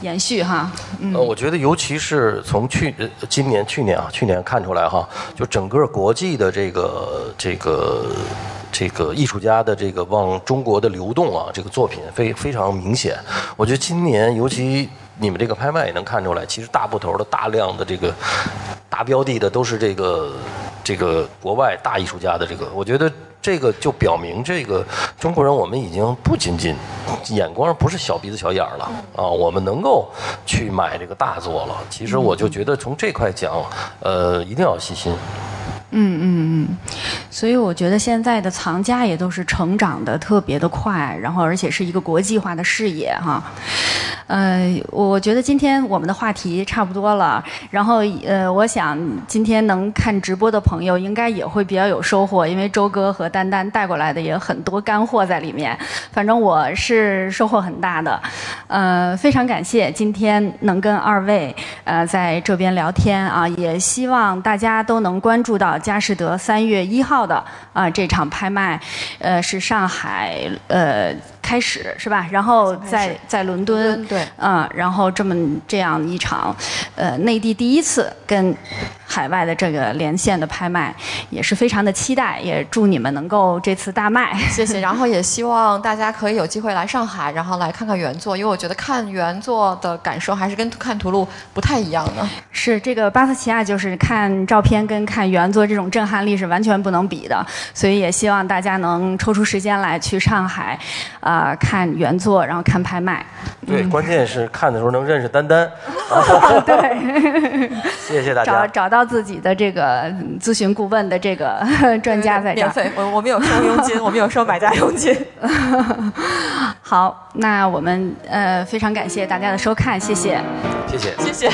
延续哈。嗯，我觉得尤其是从去今年去年啊，去年看出来哈，就整个国际的这个这个。这个艺术家的这个往中国的流动啊，这个作品非非常明显。我觉得今年尤其你们这个拍卖也能看出来，其实大部头的大量的这个大标的的都是这个这个国外大艺术家的这个。我觉得这个就表明这个中国人我们已经不仅仅眼光不是小鼻子小眼儿了啊，我们能够去买这个大作了。其实我就觉得从这块讲，呃，一定要细心。嗯嗯嗯，所以我觉得现在的藏家也都是成长的特别的快，然后而且是一个国际化的视野哈。呃，我觉得今天我们的话题差不多了，然后呃，我想今天能看直播的朋友应该也会比较有收获，因为周哥和丹丹带过来的也很多干货在里面，反正我是收获很大的。呃，非常感谢今天能跟二位呃在这边聊天啊，也希望大家都能关注到。佳士得三月一号的啊这场拍卖，呃是上海呃开始是吧？然后在在伦敦对，嗯，然后这么这样一场，呃内地第一次跟。海外的这个连线的拍卖也是非常的期待，也祝你们能够这次大卖，谢谢。然后也希望大家可以有机会来上海，然后来看看原作，因为我觉得看原作的感受还是跟看图录不太一样的。是这个巴斯奇亚，就是看照片跟看原作这种震撼力是完全不能比的，所以也希望大家能抽出时间来去上海，啊看原作，然后看拍卖。对，关键是看的时候能认识丹丹。对，谢谢大家。找找到。自己的这个咨询顾问的这个 专家在这儿，免费，我我们有收佣金，我们有收买家佣金。好，那我们呃非常感谢大家的收看，谢谢，谢谢，谢谢。